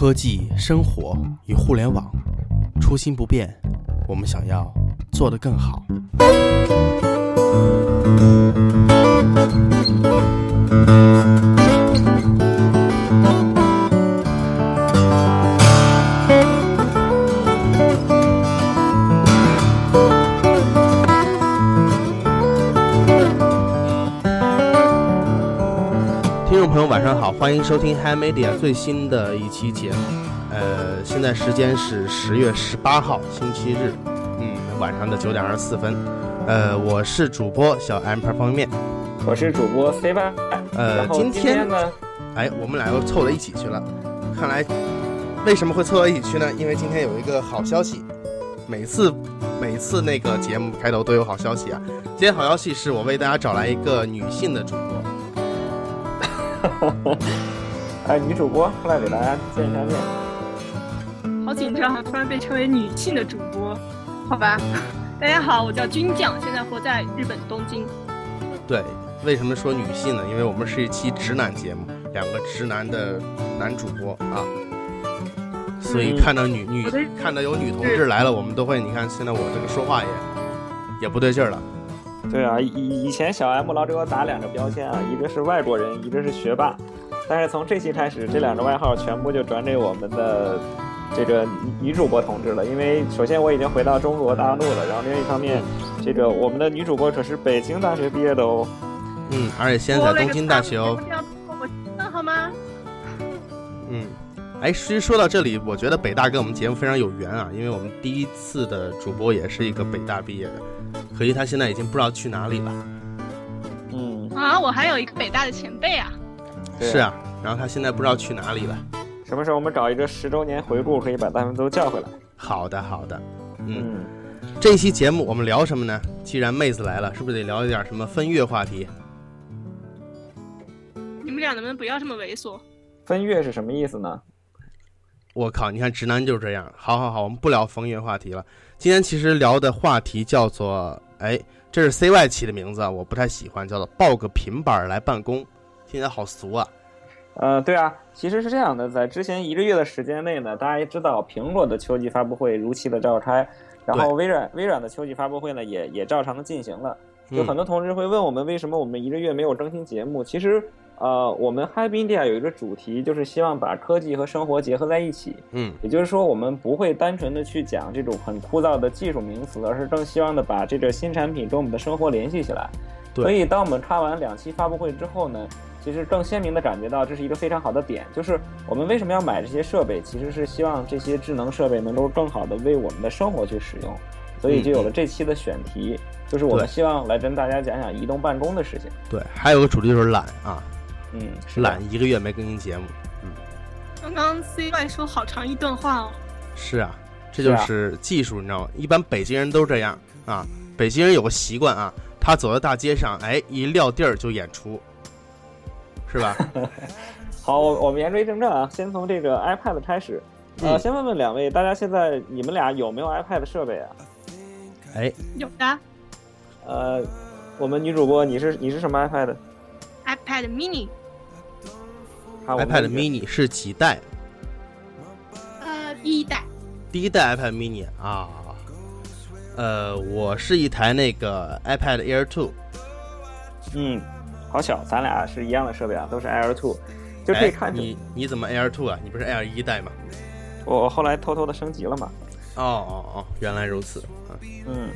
科技、生活与互联网，初心不变，我们想要做得更好。晚上好，欢迎收听 Hi Media 最新的一期节目。呃，现在时间是十月十八号星期日，嗯，晚上的九点二十四分。呃，我是主播小 M 盘方便面。我是主播 C 吧。呃，今天呢，哎，我们俩又凑到一起去了。看来为什么会凑到一起去呢？因为今天有一个好消息。每次每次那个节目开头都有好消息啊。今天好消息是我为大家找来一个女性的主播。哎，女主播出来给大家见一下面。好紧张啊！突然被称为女性的主播，好吧。大家好，我叫军将，现在活在日本东京。对，为什么说女性呢？因为我们是一期直男节目，两个直男的男主播啊，所以嗯看到女女看到有女同志来了，我们都会，你看现在我这个说话也也不对劲儿了。对啊，以以前小 M 老给我打两个标签啊，一个是外国人，一个是学霸。但是从这期开始，这两个外号全部就转给我们的这个女女主播同志了。因为首先我已经回到中国大陆了，然后另一方面，这个我们的女主播可是北京大学毕业的哦。嗯，而且现在在东京大学哦。不要我那好吗？嗯，哎，其实说到这里，我觉得北大跟我们节目非常有缘啊，因为我们第一次的主播也是一个北大毕业的，可惜他现在已经不知道去哪里了。嗯，啊，我还有一个北大的前辈啊。是啊，然后他现在不知道去哪里了。什么时候我们找一个十周年回顾，可以把他们都叫回来？好的，好的。嗯，嗯，这一期节目我们聊什么呢？既然妹子来了，是不是得聊一点什么分月话题？你们俩能不能不要这么猥琐？分月是什么意思呢？我靠，你看直男就是这样。好好好，我们不聊风月话题了。今天其实聊的话题叫做，哎，这是 CY 起的名字啊，我不太喜欢，叫做抱个平板儿来办公，听起来好俗啊。呃，对啊，其实是这样的，在之前一个月的时间内呢，大家也知道苹果的秋季发布会如期的召开，然后微软微软的秋季发布会呢也也照常的进行了。就很嗯多同事会问我们为什么我们一个月没有更新节目？其实，呃，我们 Happy India 有一个主题，就是希望把科技和生活结合在一起。嗯也就是说，我们不会单纯的去讲这种很枯燥的技术名词，而是更希望的把这个新产品跟我们的生活联系起来。对所以，当我们看完两期发布会之后呢，其实更鲜明的感觉到这是一个非常好的点，就是我们为什么要买这些设备，其实是希望这些智能设备能够更好的为我们的生活去使用。所以就有了这期的选题，就是我们希望来跟大家讲讲移动办公的事情。对，还有个主题就是懒啊，嗯，是懒一个月没更新节目。嗯刚刚 CY 说好长一段话哦。是啊，这就是技术，你知道吗？一般北京人都这样啊。北京人有个习惯啊，他走在大街上，哎，一撂地儿就演出，是吧？好，我我们言归正传啊，先从这个 iPad 开始。呃，嗯先问问两位，大家现在你们俩有没有 iPad 设备啊？哎，有的呃，我们女主播，你是你是什么 iPad？iPad Mini，iPad mini 是几代？呃，第一代。第一代 iPad mini 啊，呃，我是一台那个 iPad Air Two 嗯，好巧，咱俩是一样的设备啊，都是 Air Two，就可以哎看出、你你怎么 Air Two 啊？你不是 Air 一代吗？我我后来偷偷的升级了嘛。哦哦哦，原来如此。啊嗯，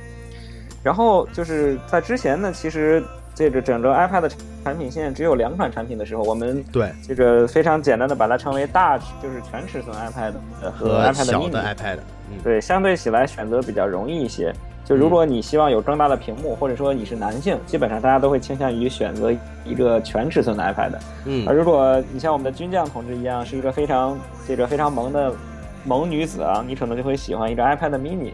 然后就是在之前呢，其实这个整个 iPad 产品线只有两款产品的时候，我们对，这个非常简单的把它称为大尺，就是全尺寸 iPad 呃和和 iPad 小 mini 的 iPad，嗯，对，相对起来选择比较容易一些。就如果你希望有更大的屏幕，或者说你是男性，基本上大家都会倾向于选择一个全尺寸的 iPad。嗯而如果你像我们的军将同志一样，是一个非常这个非常萌的萌女子啊，你可能就会喜欢一个 iPad mini。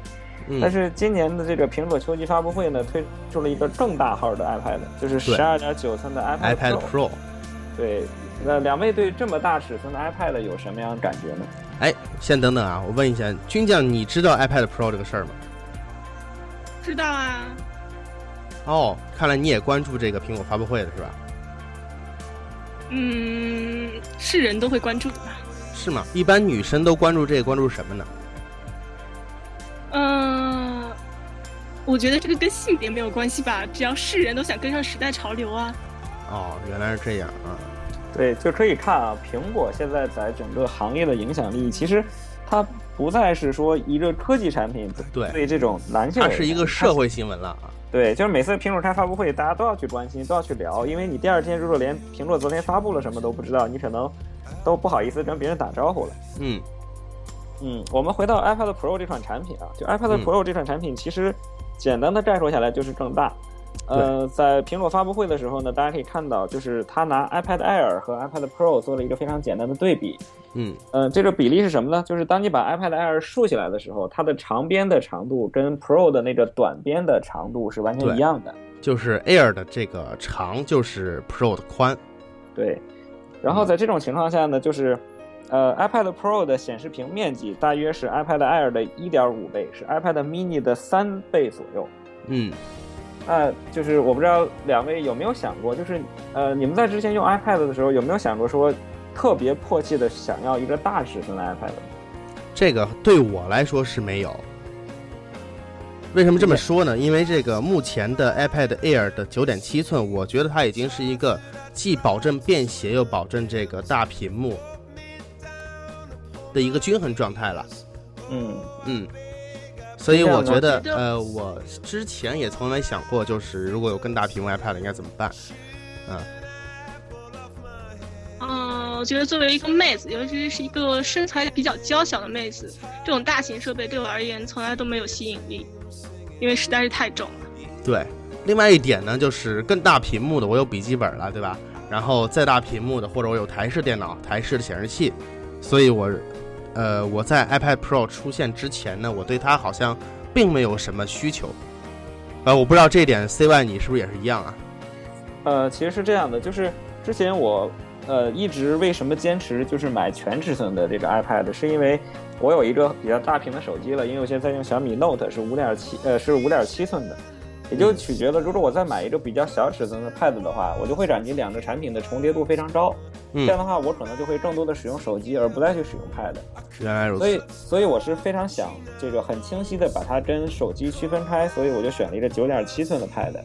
嗯，但是今年的这个苹果秋季发布会呢，推出了一个更大号的 iPad，就是对十二点九寸的 iPad iPad Pro，对，那两位对这么大尺寸的 iPad 有什么样的感觉呢？哎，先等等啊，我问一下，军将，你知道 iPad Pro 这个事儿吗？知道啊，哦，看来你也关注这个苹果发布会的是吧？嗯，是人都会关注的吧？是吗？一般女生都关注这个，关注什么呢？我觉得这个跟性别没有关系吧，只要是人都想跟上时代潮流啊。哦，原来是这样啊。对，就可以看啊，苹果现在在整个行业的影响力，其实它不再是说一个科技产品，对对这种男性，它是一个社会新闻了啊。对，就是每次苹果开发布会，大家都要去关心，都要去聊，因为你第二天如果连苹果昨天发布了什么都不知道，你可能都不好意思跟别人打招呼了。嗯嗯，我们回到 iPad Pro 这款产品啊，就 iPad 嗯 Pro 这款产品，其实简单的概括下来就是更大。呃，在苹果发布会的时候呢，大家可以看到，就是它拿 iPad Air 和 iPad Pro 做了一个非常简单的对比。嗯呃，这个比例是什么呢？就是当你把 iPad Air 竖起来的时候，它的长边的长度跟 Pro 的那个短边的长度是完全一样的。就是 Air 的这个长就是 Pro 的宽。对，然后在这种情况下呢，就是，呃，iPad Pro 的显示屏面积大约是 iPad Air 的1.5倍，是 iPad Mini 的三倍左右。嗯那就是我不知道两位有没有想过，就是呃，你们在之前用 iPad 的时候有没有想过说，特别迫切的想要一个大尺寸的 iPad？这个对我来说是没有。为什么这么说呢？因为这个目前的 iPad Air 的九点七寸，我觉得它已经是一个既保证便携又保证这个大屏幕的一个均衡状态了。嗯嗯，所以我觉得呃，我之前也从来想过，就是如果有更大屏幕 iPad 应该怎么办？嗯，嗯，我觉得作为一个妹子，尤其是一个身材比较娇小的妹子，这种大型设备对我而言从来都没有吸引力，因为实在是太重了。对。另外一点呢，就是更大屏幕的，我有笔记本了，对吧？然后再大屏幕的，或者我有台式电脑、台式的显示器，所以我，呃，我在 iPad Pro 出现之前呢，我对它好像并没有什么需求。呃，我不知道这一点 CY 你是不是也是一样啊？呃，其实是这样的，就是之前我呃一直为什么坚持就是买全尺寸的这个 iPad，是因为我有一个比较大屏的手机了，因为我现在在用小米 Note 是五点七呃是五点七寸的，也就取决了如果我再买一个比较小尺寸的 Pad 的话，我就会感觉两个产品的重叠度非常高，嗯这样的话我可能就会更多的使用手机而不再去使用 Pad。原来如所以。，所以我是非常想这个很清晰的把它跟手机区分开，所以我就选了一个九点七寸的 Pad。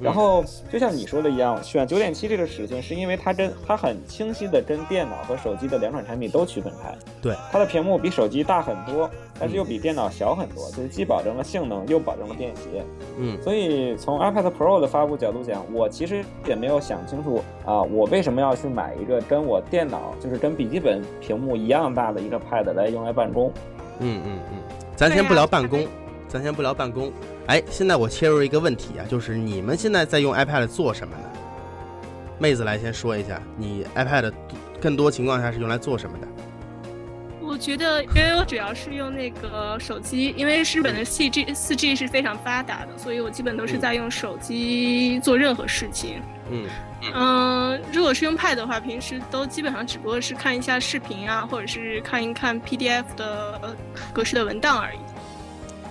然后就像你说的一样，选九点七这个尺寸，是因为它跟它很清晰的跟电脑和手机的两款产品都区分开。对，它的屏幕比手机大很多，但是又比电脑小很多，就是既保证了性能，又保证了便携。嗯所以从 iPad Pro 的发布角度讲，我其实也没有想清楚啊，我为什么要去买一个跟我电脑就是跟笔记本屏幕一样大的一个 Pad 来用来办公？嗯嗯嗯，咱先不聊办公，咱先不聊办公。哎，现在我切入一个问题啊，就是你们现在在用 iPad 做什么呢？妹子来先说一下，你 iPad 更多情况下是用来做什么的？我觉得，因为我主要是用那个手机，因为日本的 4G 四 G 是非常发达的，所以我基本都是在用手机做任何事情。嗯嗯，如果是用 Pad 的话，平时都基本上只不过是看一下视频啊，或者是看一看 PDF 的呃格式的文档而已。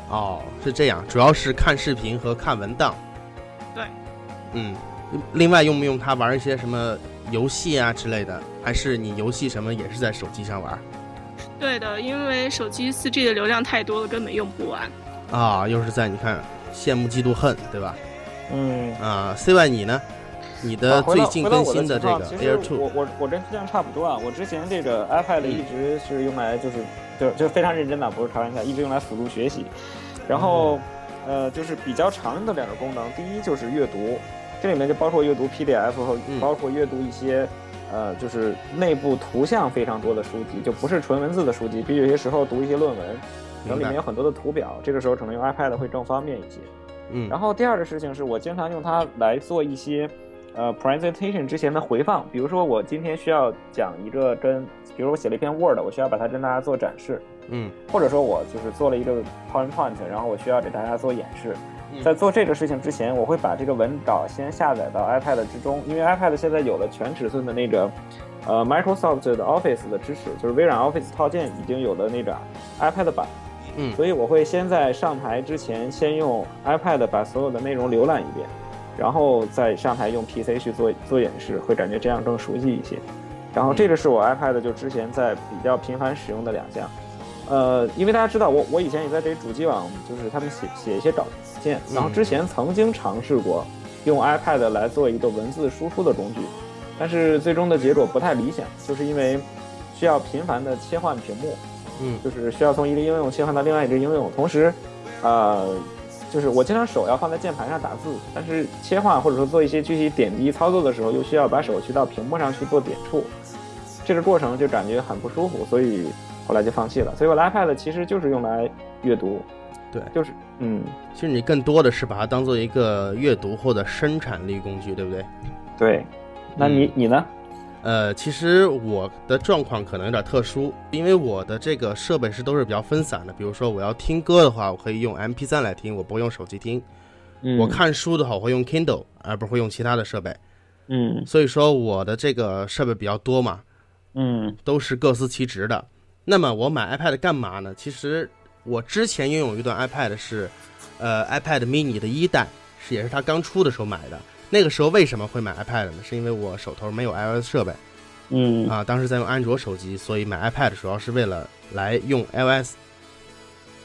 哦，是这样，主要是看视频和看文档。对，嗯，另外用不用它玩一些什么游戏啊之类的？还是你游戏什么也是在手机上玩？对的，因为手机 4G 的流量太多了，根本用不完。啊，又是在你看羡慕嫉妒恨，对吧？嗯。啊，CY 你呢？你的啊回近更回到我新的这个其实 Air 我 Two，我我跟这样差不多啊。我之前这个 iPad 嗯一直是用来就是就就非常认真的，不是开玩笑，一直用来辅助学习。然后呃，就是比较常用的两个功能，第一就是阅读，这里面就包括阅读 PDF 和嗯包括阅读一些。呃，就是内部图像非常多的书籍，就不是纯文字的书籍，比如有些时候读一些论文，然后里面有很多的图表，这个时候可能用 iPad 会更方便一些。嗯，然后第二个事情是我经常用它来做一些，呃，presentation 之前的回放。比如说我今天需要讲一个跟，比如我写了一篇 Word，我需要把它跟大家做展示，嗯或者说我就是做了一个 PowerPoint，然后我需要给大家做演示。嗯在做这个事情之前，我会把这个文稿先下载到 iPad 之中，因为 iPad 现在有了全尺寸的那个，呃，Microsoft 的 Office 的支持，就是微软 Office 套件已经有了那个 iPad 版。嗯所以我会先在上台之前，先用 iPad 把所有的内容浏览一遍，然后再上台用 PC 去做做演示，会感觉这样更熟悉一些。然后这个是我 iPad 就之前在比较频繁使用的两项。呃，因为大家知道我我以前也在这主机网，就是他们写写一些稿件，然后之前曾经尝试过用 iPad 来做一个文字输出的工具，但是最终的结果不太理想，就是因为需要频繁的切换屏幕，嗯，就是需要从一个应用切换到另外一个应用，同时，呃，就是我经常手要放在键盘上打字，但是切换或者说做一些具体点滴操作的时候，又需要把手去到屏幕上去做点触，这个过程就感觉很不舒服，所以。后来就放弃了，所以我的 iPad 其实就是用来阅读，对，就是嗯，其实你更多的是把它当做一个阅读或者生产力工具，对不对？对，那你你呢？呃，其实我的状况可能有点特殊，因为我的这个设备是都是比较分散的。比如说我要听歌的话，我可以用 MP3 来听，我不会用手机听；我看书的话，我会用 Kindle，而不会用其他的设备。嗯，所以说我的这个设备比较多嘛，嗯，都是各司其职的。那么我买 iPad 干嘛呢？其实我之前拥有一段 iPad 是，呃，iPad mini 的一代，是也是它刚出的时候买的。那个时候为什么会买 iPad 呢？是因为我手头没有 iOS 设备，嗯，啊，当时在用安卓手机，所以买 iPad 主要是为了来用 iOS。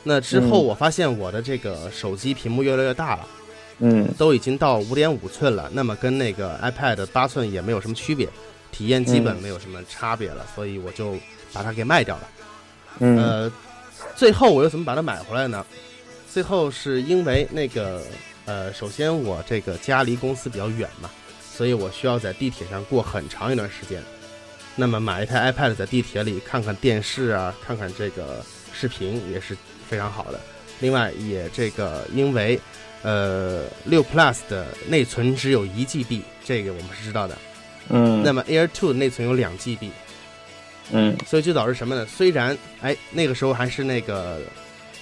那之后我发现我的这个手机屏幕越来越大了，嗯，都已经到五点五寸了，那么跟那个 iPad 八寸也没有什么区别，体验基本没有什么差别了，所以我就。把它给卖掉了，呃，最后我又怎么把它买回来呢？最后是因为那个，呃，首先我这个家离公司比较远嘛，所以我需要在地铁上过很长一段时间。那么买一台 iPad 在地铁里看看电视啊，看看这个视频也是非常好的。另外也这个因为，呃，六 Plus 的内存只有一 GB，这个我们是知道的。嗯。那么 Air Two 内存有两 GB。嗯，所以就导致什么呢？虽然哎，那个时候还是那个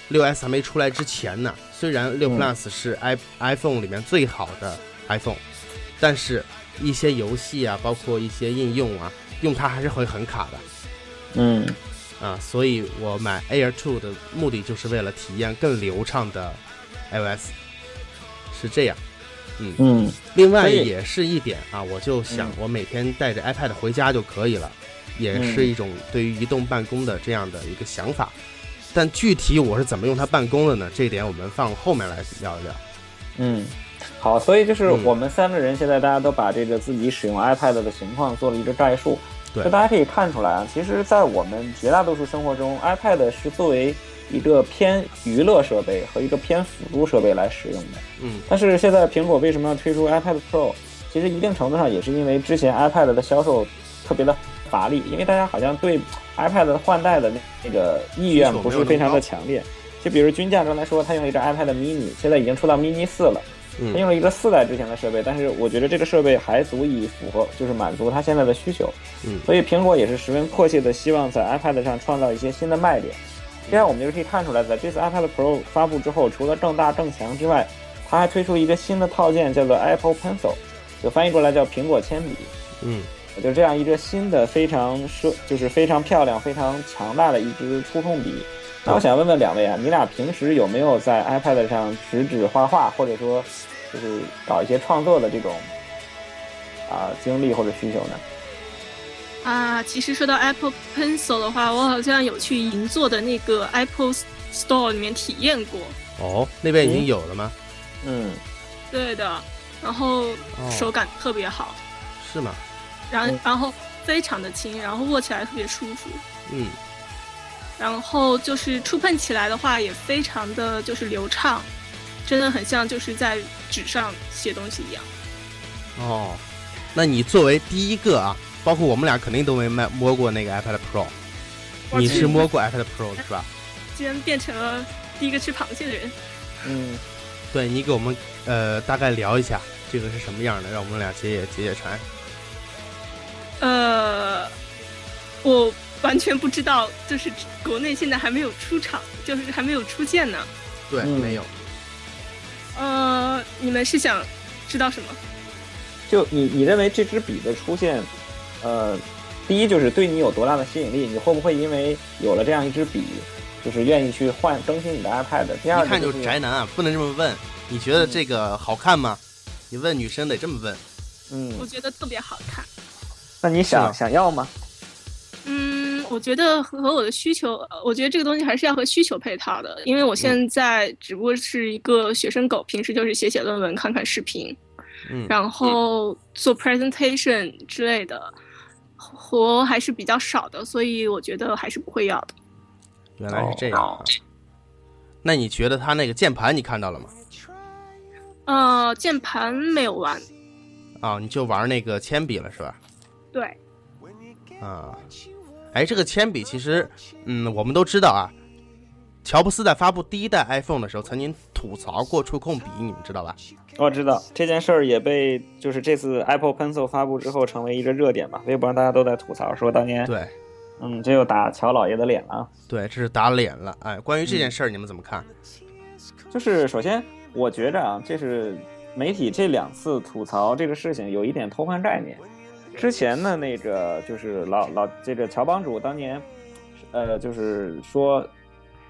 六 S 还没出来之前呢，虽然六 Plus 是 i iPhone 里面最好的 iPhone，但是一些游戏啊，包括一些应用啊，用它还是会很卡的。嗯，啊，所以我买 Air Two 的目的就是为了体验更流畅的 iOS，是这样。嗯嗯，另外也是一点啊，我就想我每天带着 iPad 回家就可以了。也是一种对于移动办公的这样的一个想法，但具体我是怎么用它办公的呢？这一点我们放后面来聊一聊。嗯，好，所以就是我们三个人现在大家都把这个自己使用 iPad 的情况做了一个概述。对，大家可以看出来啊，其实，在我们绝大多数生活中，iPad 是作为一个偏娱乐设备和一个偏辅助设备来使用的。嗯，但是现在苹果为什么要推出 iPad Pro？其实一定程度上也是因为之前 iPad 的销售特别的。乏力，因为大家好像对 iPad 换代的那那个意愿不是非常的强烈。就比如均价刚才说，他用了一个 iPad mini，现在已经出到 mini 四了。他用了一个四代之前的设备，但是我觉得这个设备还足以符合，就是满足他现在的需求。嗯，所以苹果也是十分迫切的希望在 iPad 上创造一些新的卖点。这样我们就可以看出来，在这次 iPad Pro 发布之后，除了更大更强之外，它还推出一个新的套件，叫做 Apple Pencil，就翻译过来叫苹果铅笔。嗯。就这样一个新的非常奢，就是非常漂亮、非常强大的一支触控笔。那我想问问两位啊，你俩平时有没有在 iPad 上指指画画，或者说就是搞一些创作的这种啊经历或者需求呢？啊，其实说到 Apple Pencil 的话，我好像有去银座的那个 Apple Store 里面体验过。哦，那边已经有了吗？嗯，对的，然后手感特别好。是吗？然然后非常的轻，然后握起来特别舒服。嗯，然后就是触碰起来的话也非常的就是流畅，真的很像就是在纸上写东西一样。哦，那你作为第一个啊，包括我们俩肯定都没摸摸过那个 iPad Pro，你是摸过 iPad Pro 是吧？竟然变成了第一个吃螃蟹的人。嗯，对你给我们呃大概聊一下这个是什么样的，让我们俩解解解解馋。呃，我完全不知道，就是国内现在还没有出场，就是还没有出现呢。对，没有。呃，你们是想知道什么？就你你认为这支笔的出现，呃，第一就是对你有多大的吸引力？你会不会因为有了这样一支笔，就是愿意去换更新你的 iPad？第二，一看就是宅男啊，不能这么问。你觉得这个好看吗？你问女生得这么问。嗯，我觉得特别好看。那你想想要吗？嗯，我觉得和我的需求，呃我觉得这个东西还是要和需求配套的，因为我现在只不过是一个学生狗，平时就是写写论文、看看视频，嗯然后做 presentation 之类的活还是比较少的，所以我觉得还是不会要的。原来是这样啊。那你觉得他那个键盘你看到了吗？呃，键盘没有玩，啊，你就玩那个铅笔了是吧？对，啊，哎，这个铅笔其实，嗯，我们都知道啊。乔布斯在发布第一代 iPhone 的时候，曾经吐槽过触控笔，你们知道吧？我知道这件事儿也被就是这次 Apple Pencil 发布之后成为一个热点吧，微博上大家都在吐槽说当年，对，嗯，这又打乔老爷的脸了。对，这是打脸了。哎，关于这件事儿，你们怎么看？就是首先，我觉着啊，这是媒体这两次吐槽这个事情有一点偷换概念。之前的那个就是老老这个乔帮主当年，呃，就是说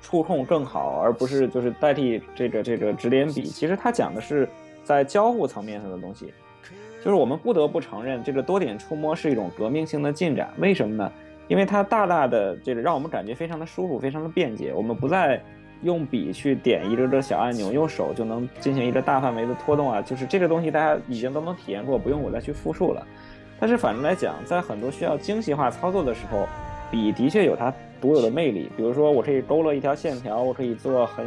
触控更好，而不是就是代替这个这个指点笔。其实他讲的是在交互层面上的东西，就是我们不得不承认，这个多点触摸是一种革命性的进展。为什么呢？因为它大大的这个让我们感觉非常的舒服，非常的便捷。我们不再用笔去点一个个小按钮，用手就能进行一个大范围的拖动啊，就是这个东西大家已经都能体验过，不用我再去复述了。但是反正来讲，在很多需要精细化操作的时候，笔的确有它独有的魅力。比如说，我可以勾勒一条线条，我可以做很，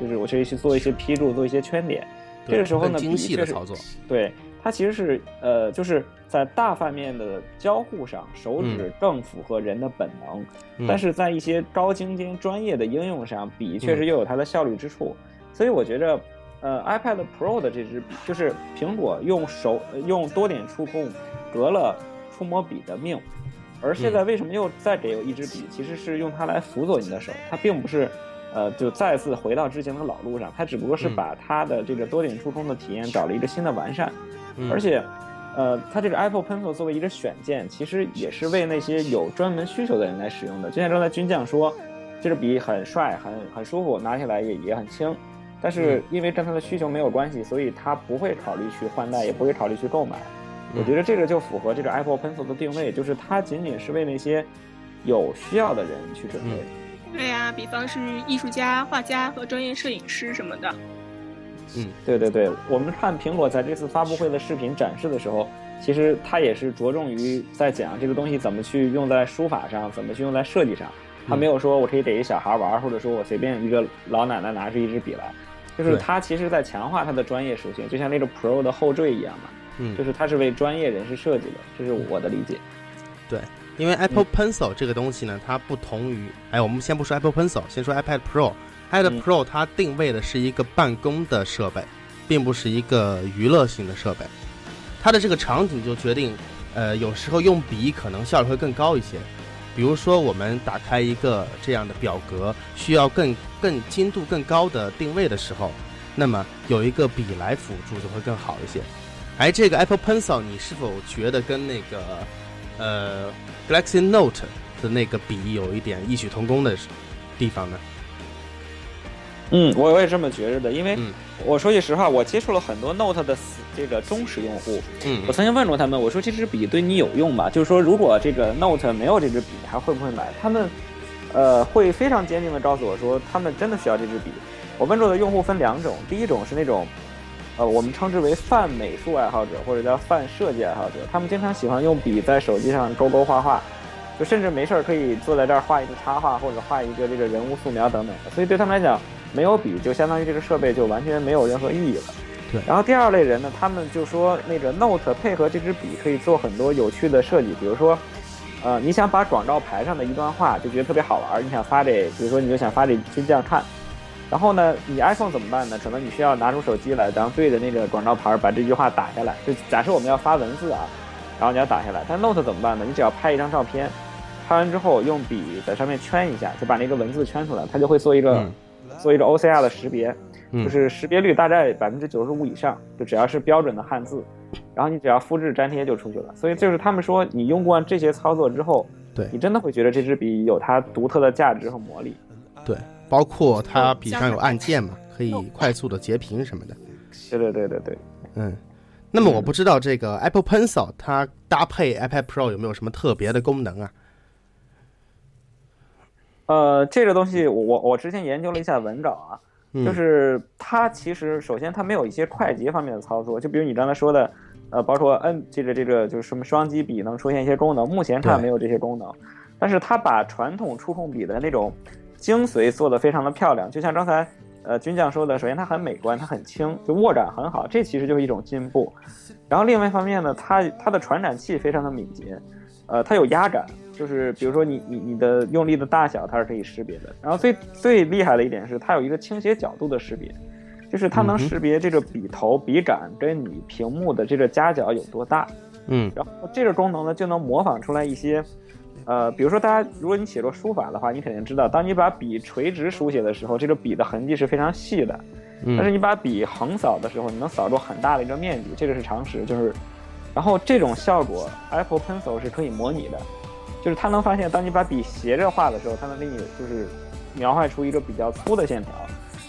就是我可以去做一些批注，做一些圈点。这个时候呢，精细的笔确作，对，它其实是呃，就是在大范面的交互上，手指更符合人的本能，嗯但是在一些高精尖专业的应用上，笔确实又有它的效率之处。所以我觉着，呃，iPad Pro 的这支笔，就是苹果用手呃用多点触控革了触摸笔的命。而现在为什么又再给我一支笔？其实是用它来辅佐你的手，它并不是，呃，就再次回到之前的老路上，它只不过是嗯把它的这个多点触控的体验找了一个新的完善。嗯而且，呃，它这个 Apple Pencil 作为一个选件，其实也是为那些有专门需求的人来使用的。就像刚才军将说，这支笔很帅，很很舒服，拿起来也也很轻。但是因为跟他的需求没有关系，所以他不会考虑去换代，也不会考虑去购买。我觉得这个就符合这个 Apple Pencil 的定位，就是它仅仅是为那些有需要的人去准备。对呀、比方是艺术家、画家和专业摄影师什么的。嗯对对对，我们看苹果在这次发布会的视频展示的时候，其实它也是着重于在讲这个东西怎么去用在书法上，怎么去用在设计上。它没有说我可以给一小孩玩，或者说我随便一个老奶奶拿出一支笔来，就是对它其实在强化它的专业属性，就像那个 Pro 的后缀一样嘛，嗯就是它是为专业人士设计的，这是我的理解。对，因为 Apple Pencil 这个东西呢，它不同于，哎，我们先不说 Apple Pencil，先说 iPad Pro。iPad 嗯 Pro 它定位的是一个办公的设备，并不是一个娱乐性的设备。它的这个场景就决定，呃，有时候用笔可能效率会更高一些。比如说，我们打开一个这样的表格，需要更更精度更高的定位的时候，那么有一个笔来辅助就会更好一些。而这个 Apple Pencil，你是否觉得跟那个呃 Galaxy Note 的那个笔有一点异曲同工的地方呢？嗯，我我也这么觉着的，因为嗯我说句实话，我接触了很多 Note 的这个忠实用户，嗯我曾经问过他们，我说这支笔对你有用吗？就是说，如果这个 Note 没有这支笔，你还会不会买？他们，呃，会非常坚定的告诉我说，他们真的需要这支笔。我问过的用户分两种，第一种是那种，呃，我们称之为泛美术爱好者或者叫泛设计爱好者，他们经常喜欢用笔在手机上勾勾画画，就甚至没事儿可以坐在这儿画一个插画或者画一个这个人物素描等等的。所以对他们来讲，没有笔就相当于这个设备就完全没有任何意义了。对然后第二类人呢，他们就说那个 Note 配合这支笔可以做很多有趣的设计，比如说，呃，你想把广告牌上的一段话就觉得特别好玩，你想发给，比如说你就想发给军将看，然后呢，你 iPhone 怎么办呢？可能你需要拿出手机来，然后对着那个广告牌儿把这句话打下来。就假设我们要发文字啊，然后你要打下来，但 Note 怎么办呢？你只要拍一张照片，拍完之后用笔在上面圈一下，就把那个文字圈出来，它就会做一个、嗯做一个 OCR 的识别。嗯就是识别率大概百分之九十五以上，就只要是标准的汉字，然后你只要复制粘贴就出去了。所以就是他们说，你用惯这些操作之后，对你真的会觉得这支笔有它独特的价值和魔力。对，包括它笔上有按键嘛，可以快速的截屏什么的。对对对对。对，嗯，那么我不知道这个 Apple Pencil 它搭配 iPad Pro 有没有什么特别的功能啊？呃，这个东西我我我之前研究了一下文稿啊，嗯。就是它其实首先它没有一些快捷方面的操作，就比如你刚才说的，呃，包括摁这个这个就是什么双击笔能出现一些功能，目前它没有这些功能，但是它把传统触控笔的那种精髓做得非常的漂亮，就像刚才呃军将说的，首先它很美观，它很轻，就握感很好，这其实就是一种进步。然后另外一方面呢，它它的传感器非常的敏捷，呃，它有压感，就是比如说你你你的用力的大小，它是可以识别的。然后最最厉害的一点是，它有一个倾斜角度的识别，就是它能识别这个笔头、笔杆跟你屏幕的这个夹角有多大。嗯然后这个功能呢，就能模仿出来一些，呃，比如说大家如果你写过书法的话，你肯定知道，当你把笔垂直书写的时候，这个笔的痕迹是非常细的。但是嗯你把笔横扫的时候，你能扫出很大的一个面积，这个是常识。就是，然后这种效果，Apple Pencil 是可以模拟的，就是它能发现，当你把笔斜着画的时候，它能给你就是描绘出一个比较粗的线条，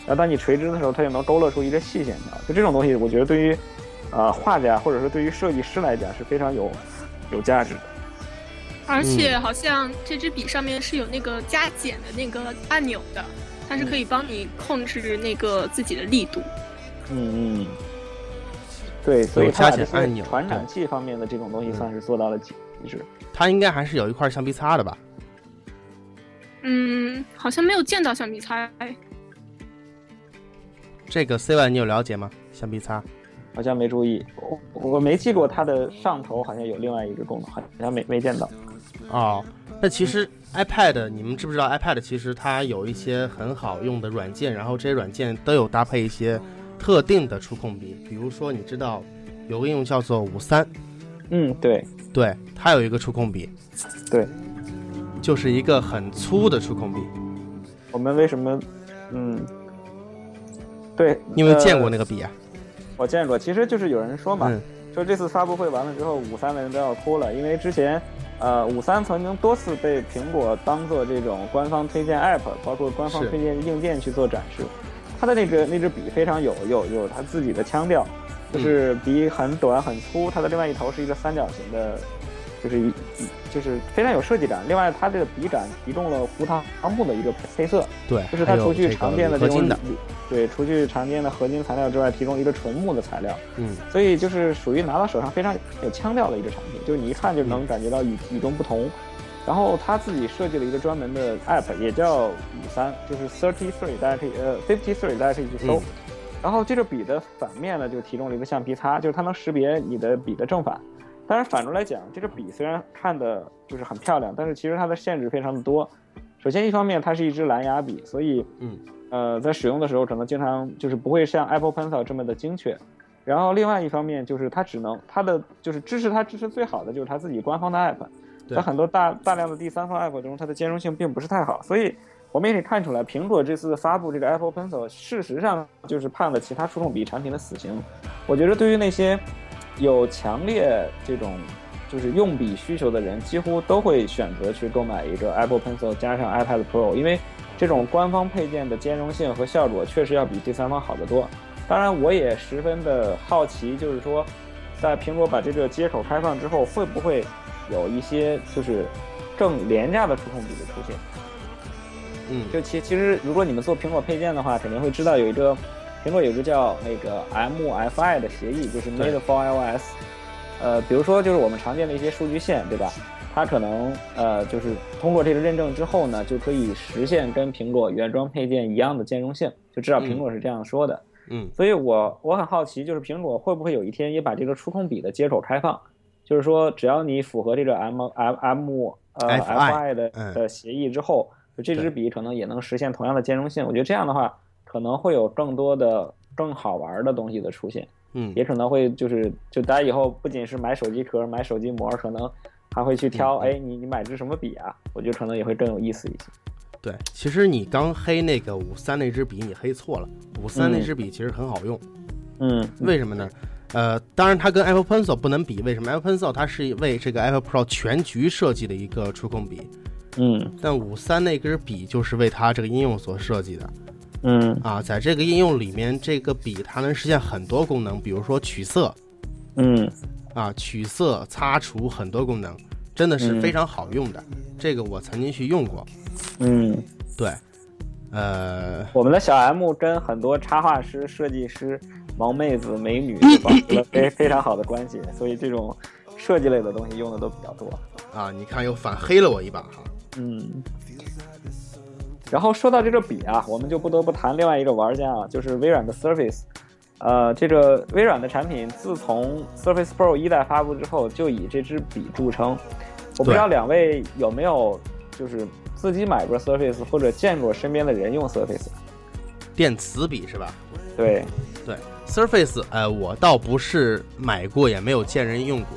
然后当你垂直的时候，它就能勾勒出一个细线条。就这种东西，我觉得对于呃画家或者说对于设计师来讲是非常有有价值的。而且好像这支笔上面是有那个加减的那个按钮的，它是可以帮你控制那个自己的力度。嗯嗯，对，所以加减按钮传感器方面的这种东西算是做到了极致。它应该还是有一块橡皮擦的吧？嗯，好像没有见到橡皮擦。这个 C Y 你有了解吗？橡皮擦？好像没注意，我我没记过它的上头好像有另外一个功能，好像没没见到。哦，那其实 iPad 你们知不知道 iPad 其实它有一些很好用的软件，然后这些软件都有搭配一些特定的触控笔，比如说你知道有个应用叫做五三，嗯，对对，它有一个触控笔，对，就是一个很粗的触控笔。我们为什么，嗯，对，你有没有见过呃那个笔啊？我见过，其实就是有人说嘛，嗯说这次发布会完了之后，五三的人都要哭了，因为之前，呃，五三曾经多次被苹果当做这种官方推荐 App，包括官方推荐硬件去做展示。它的那个那支笔非常有有有它自己的腔调，就是笔很短很粗，它的另外一头是一个三角形的，就是一一就是非常有设计感。另外，它这个笔杆提供了胡桃木的一个配色，对，就是它除去常见的这种对，除去常见的合金材料之外，提供一个纯木的材料。嗯，所以就是属于拿到手上非常有腔调的一个产品，就是你一看就能感觉到与与众不同。然后他自己设计了一个专门的 app，也叫五三，就是 thirty three，大家可以呃 fifty three，大家可以去搜。嗯然后这个笔的反面呢，就提供了一个橡皮擦，就是它能识别你的笔的正反。当然反过来讲，这个笔虽然看的就是很漂亮，但是其实它的限制非常的多。首先一方面它是一支蓝牙笔，所以嗯呃，在使用的时候可能经常就是不会像 Apple Pencil 这么的精确。然后另外一方面就是它只能它的就是支持它支持最好的就是它自己官方的 App，在很多大大量的第三方 App 中，它的兼容性并不是太好，所以我们也可以看出来，苹果这次发布这个 Apple Pencil，事实上就是判了其他触控笔产品的死刑。我觉得对于那些有强烈这种就是用笔需求的人，几乎都会选择去购买一个 Apple Pencil 加上 iPad Pro，因为这种官方配件的兼容性和效果确实要比第三方好得多。当然，我也十分的好奇，就是说，在苹果把这个接口开放之后，会不会有一些就是更廉价的触控笔的出现？嗯，就其其实，如果你们做苹果配件的话，肯定会知道有一个苹果有一个叫那个 MFI 的协议，就是 Made for iOS。呃，比如说就是我们常见的一些数据线，对吧？它可能呃就是通过这个认证之后呢，就可以实现跟苹果原装配件一样的兼容性，就至少苹果是这样说的。嗯所以我我很好奇，就是苹果会不会有一天也把这个触控笔的接口开放？就是说，只要你符合这个 M M M 呃 FI FI 的嗯的协议之后，就这支笔可能也能实现同样的兼容性。我觉得这样的话，可能会有更多的更好玩的东西的出现，嗯也可能会就是就大家以后不仅是买手机壳、买手机膜，可能还会去挑，嗯哎，你你买支什么笔啊？我觉得可能也会更有意思一些。对，其实你刚黑那个五三那支笔，你黑错了。五三嗯那支笔其实很好用，嗯，为什么呢？呃，当然它跟 Apple Pencil 不能比，为什么？Apple Pencil 它是为这个 Apple Pro 全局设计的一个触控笔，嗯但五三那根笔就是为它这个应用所设计的嗯啊。在这个应用里面，这个笔它能实现很多功能，比如说取色，嗯啊，取色、擦除很多功能，真的是非常好用的。这个我曾经去用过。嗯，对，呃，我们的小 M 跟很多插画师、设计师、萌妹子、美女保持了非非常好的关系，所以这种设计类的东西用的都比较多。啊，你看又反黑了我一把哈。嗯。然后说到这个笔啊，我们就不得不谈另外一个玩家啊，就是微软的 Surface。呃，这个微软的产品自从 Surface Pro 一代发布之后，就以这支笔著称。我不知道两位有没有就是自己买过 Surface 或者见过身边的人用 Surface。电磁笔是吧？对对，Surface，呃，我倒不是买过，也没有见人用过。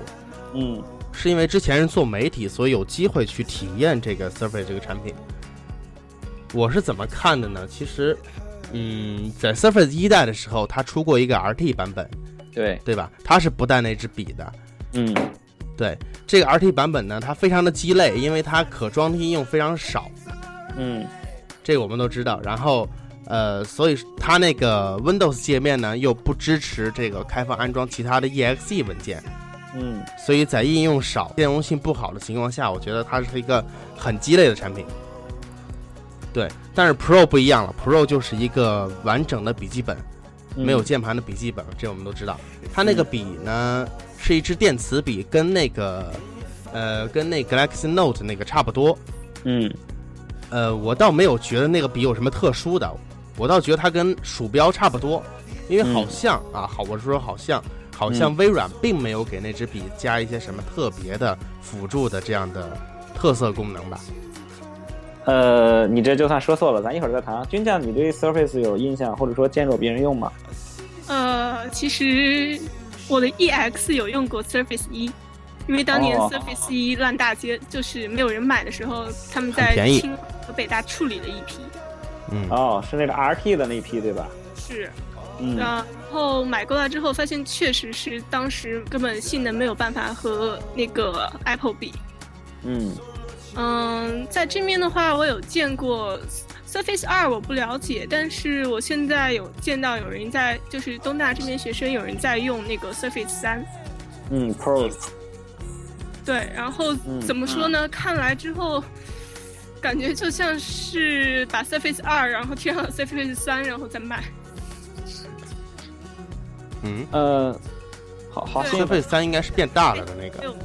嗯，是因为之前是做媒体，所以有机会去体验这个 Surface 这个产品。我是怎么看的呢？其实，嗯，在 Surface 一代的时候，它出过一个 RT 版本，对对吧？它是不带那支笔的。嗯，对，这个 RT 版本呢，它非常的鸡肋，因为它可装的应用非常少。嗯，这个我们都知道。然后，呃，所以它那个 Windows 界面呢，又不支持这个开放安装其他的 EXE 文件。嗯，所以在应用少、兼容性不好的情况下，我觉得它是一个很鸡肋的产品。对，但是 Pro 不一样了，Pro 就是一个完整的笔记本，没有键盘的笔记本，这我们都知道。它那个笔呢，是一支电磁笔，跟那个，呃，跟那 Galaxy Note 那个差不多。嗯，呃，我倒没有觉得那个笔有什么特殊的，我倒觉得它跟鼠标差不多，因为好像啊，好，我是说好像，好像微软并没有给那支笔加一些什么特别的辅助的这样的特色功能吧。呃，你这就算说错了，咱一会儿再谈。军将，你对 Surface 有印象，或者说见过别人用吗？呃，其实我的 EX 有用过 Surface 一，因为当年 Surface 一烂大街，就是没有人买的时候，他们在清和北大处理了一批。嗯，哦，是那个 RT 的那批对吧？是。嗯。然后买过来之后，发现确实是当时根本性能没有办法和那个 Apple 比。嗯。嗯，在这面的话，我有见过 Surface 二，我不了解，但是我现在有见到有人在，就是东大这边学生有人在用那个 Surface 三。嗯，Pro。对，然后怎么说呢？看来之后，感觉就像是把 Surface 二，然后贴上 Surface 三，然后再卖。嗯呃，好好，Surface 三应该是变大了的那个。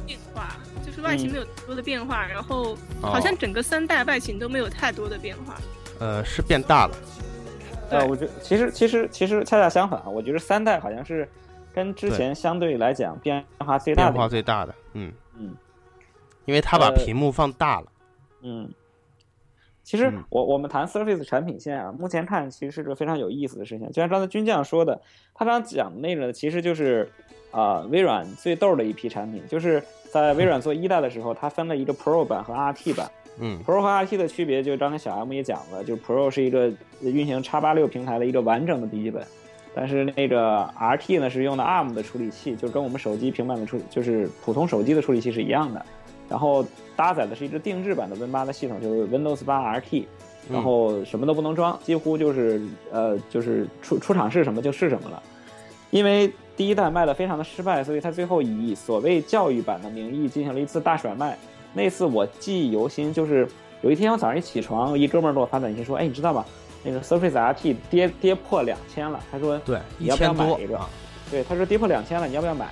外形没有多的变化，然后好像整个三代外形都没有太多的变化。呃，是变大了。呃，我觉得其实其实其实恰恰相反，我觉得三代好像是跟之前相对来讲变化最大的。变化最大的，嗯嗯，因为它把屏幕放大了。嗯，其实我我们谈 Surface 产品线啊，目前看其实是个非常有意思的事情。就像刚才军将说的，他刚讲的那个其实就是啊，微软最逗的一批产品，就是。在微软做一代的时候，它分了一个 Pro 版和 RT 版。嗯，Pro 和 RT 的区别，就刚才小 M 也讲了，就是 Pro 是一个运行 x 八六平台的一个完整的笔记本，但是那个 RT 呢是用的 ARM 的处理器，就跟我们手机、平板的处，就是普通手机的处理器是一样的。然后搭载的是一个定制版的 Win 八的系统，就是 Windows 八 RT，然后什么都不能装，几乎就是呃就是出出厂是什么就是什么了，因为。第一代卖的非常的失败，所以他最后以所谓教育版的名义进行了一次大甩卖。那次我记忆犹新，就是有一天我早上一起床，一哥们儿给我发短信说：“哎，你知道吗？那个 Surface RT 跌跌破两千了。”他说：“对，你要不要买一个？”对，他说跌破两千了，你要不要买？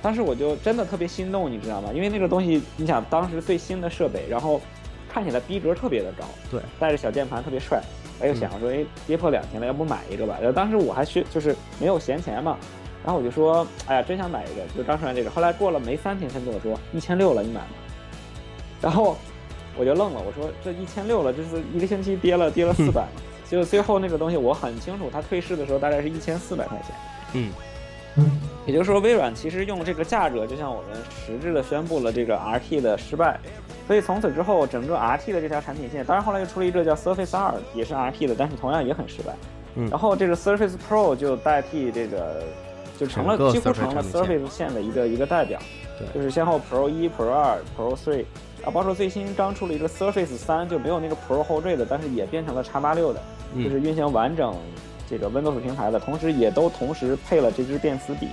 当时我就真的特别心动，你知道吗？因为那个东西，你想当时最新的设备，然后看起来逼格特别的高，对，带着小键盘特别帅。我又想说：“哎，跌破两千了，要不买一个吧？”然后当时我还需就是没有闲钱嘛。然后我就说，哎呀，真想买一个，就刚说完这个。后来过了没三天，他跟我说一千六了，你买吗？然后我就愣了，我说这一千六了，这是一个星期跌了跌了四百嘛？就最后那个东西我很清楚，它退市的时候大概是一千四百块钱。嗯嗯，也就是说，微软其实用这个价格，就像我们实质的宣布了这个 RT 的失败。所以从此之后，整个 RT 的这条产品线，当然后来又出了一个叫 Surface 二，也是 RT 的，但是同样也很失败。嗯，然后这个 Surface Pro 就代替这个。就成了几乎成了 Surface 线的一个一个代表，对，就是先后 Pro 一、Pro 二、Pro three，啊，包括最新刚出了一个 Surface 三，就没有那个 Pro 后缀的，但是也变成了 x 八六的，就是运行完整这个 Windows 平台的，同时也都同时配了这支电磁笔，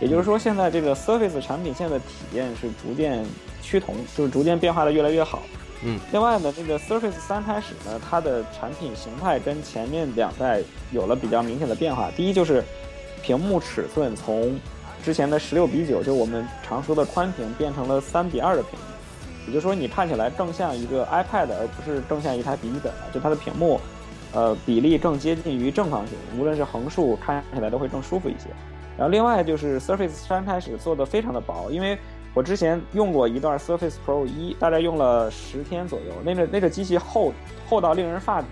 也就是说，现在这个 Surface 产品线的体验是逐渐趋同，就是逐渐变化的越来越好。嗯，另外呢，这个 Surface 三开始呢，它的产品形态跟前面两代有了比较明显的变化。第一就是屏幕尺寸从之前的十六比九，就我们常说的宽屏，变成了三比二的屏幕，也就是说你看起来更像一个 iPad，而不是更像一台笔记本了。就它的屏幕，呃，比例更接近于正方形，无论是横竖看起来都会更舒服一些。然后另外就是 Surface 三开始做的非常的薄，因为我之前用过一段 Surface Pro 一，大概用了十天左右。那个那个机器厚厚到令人发指，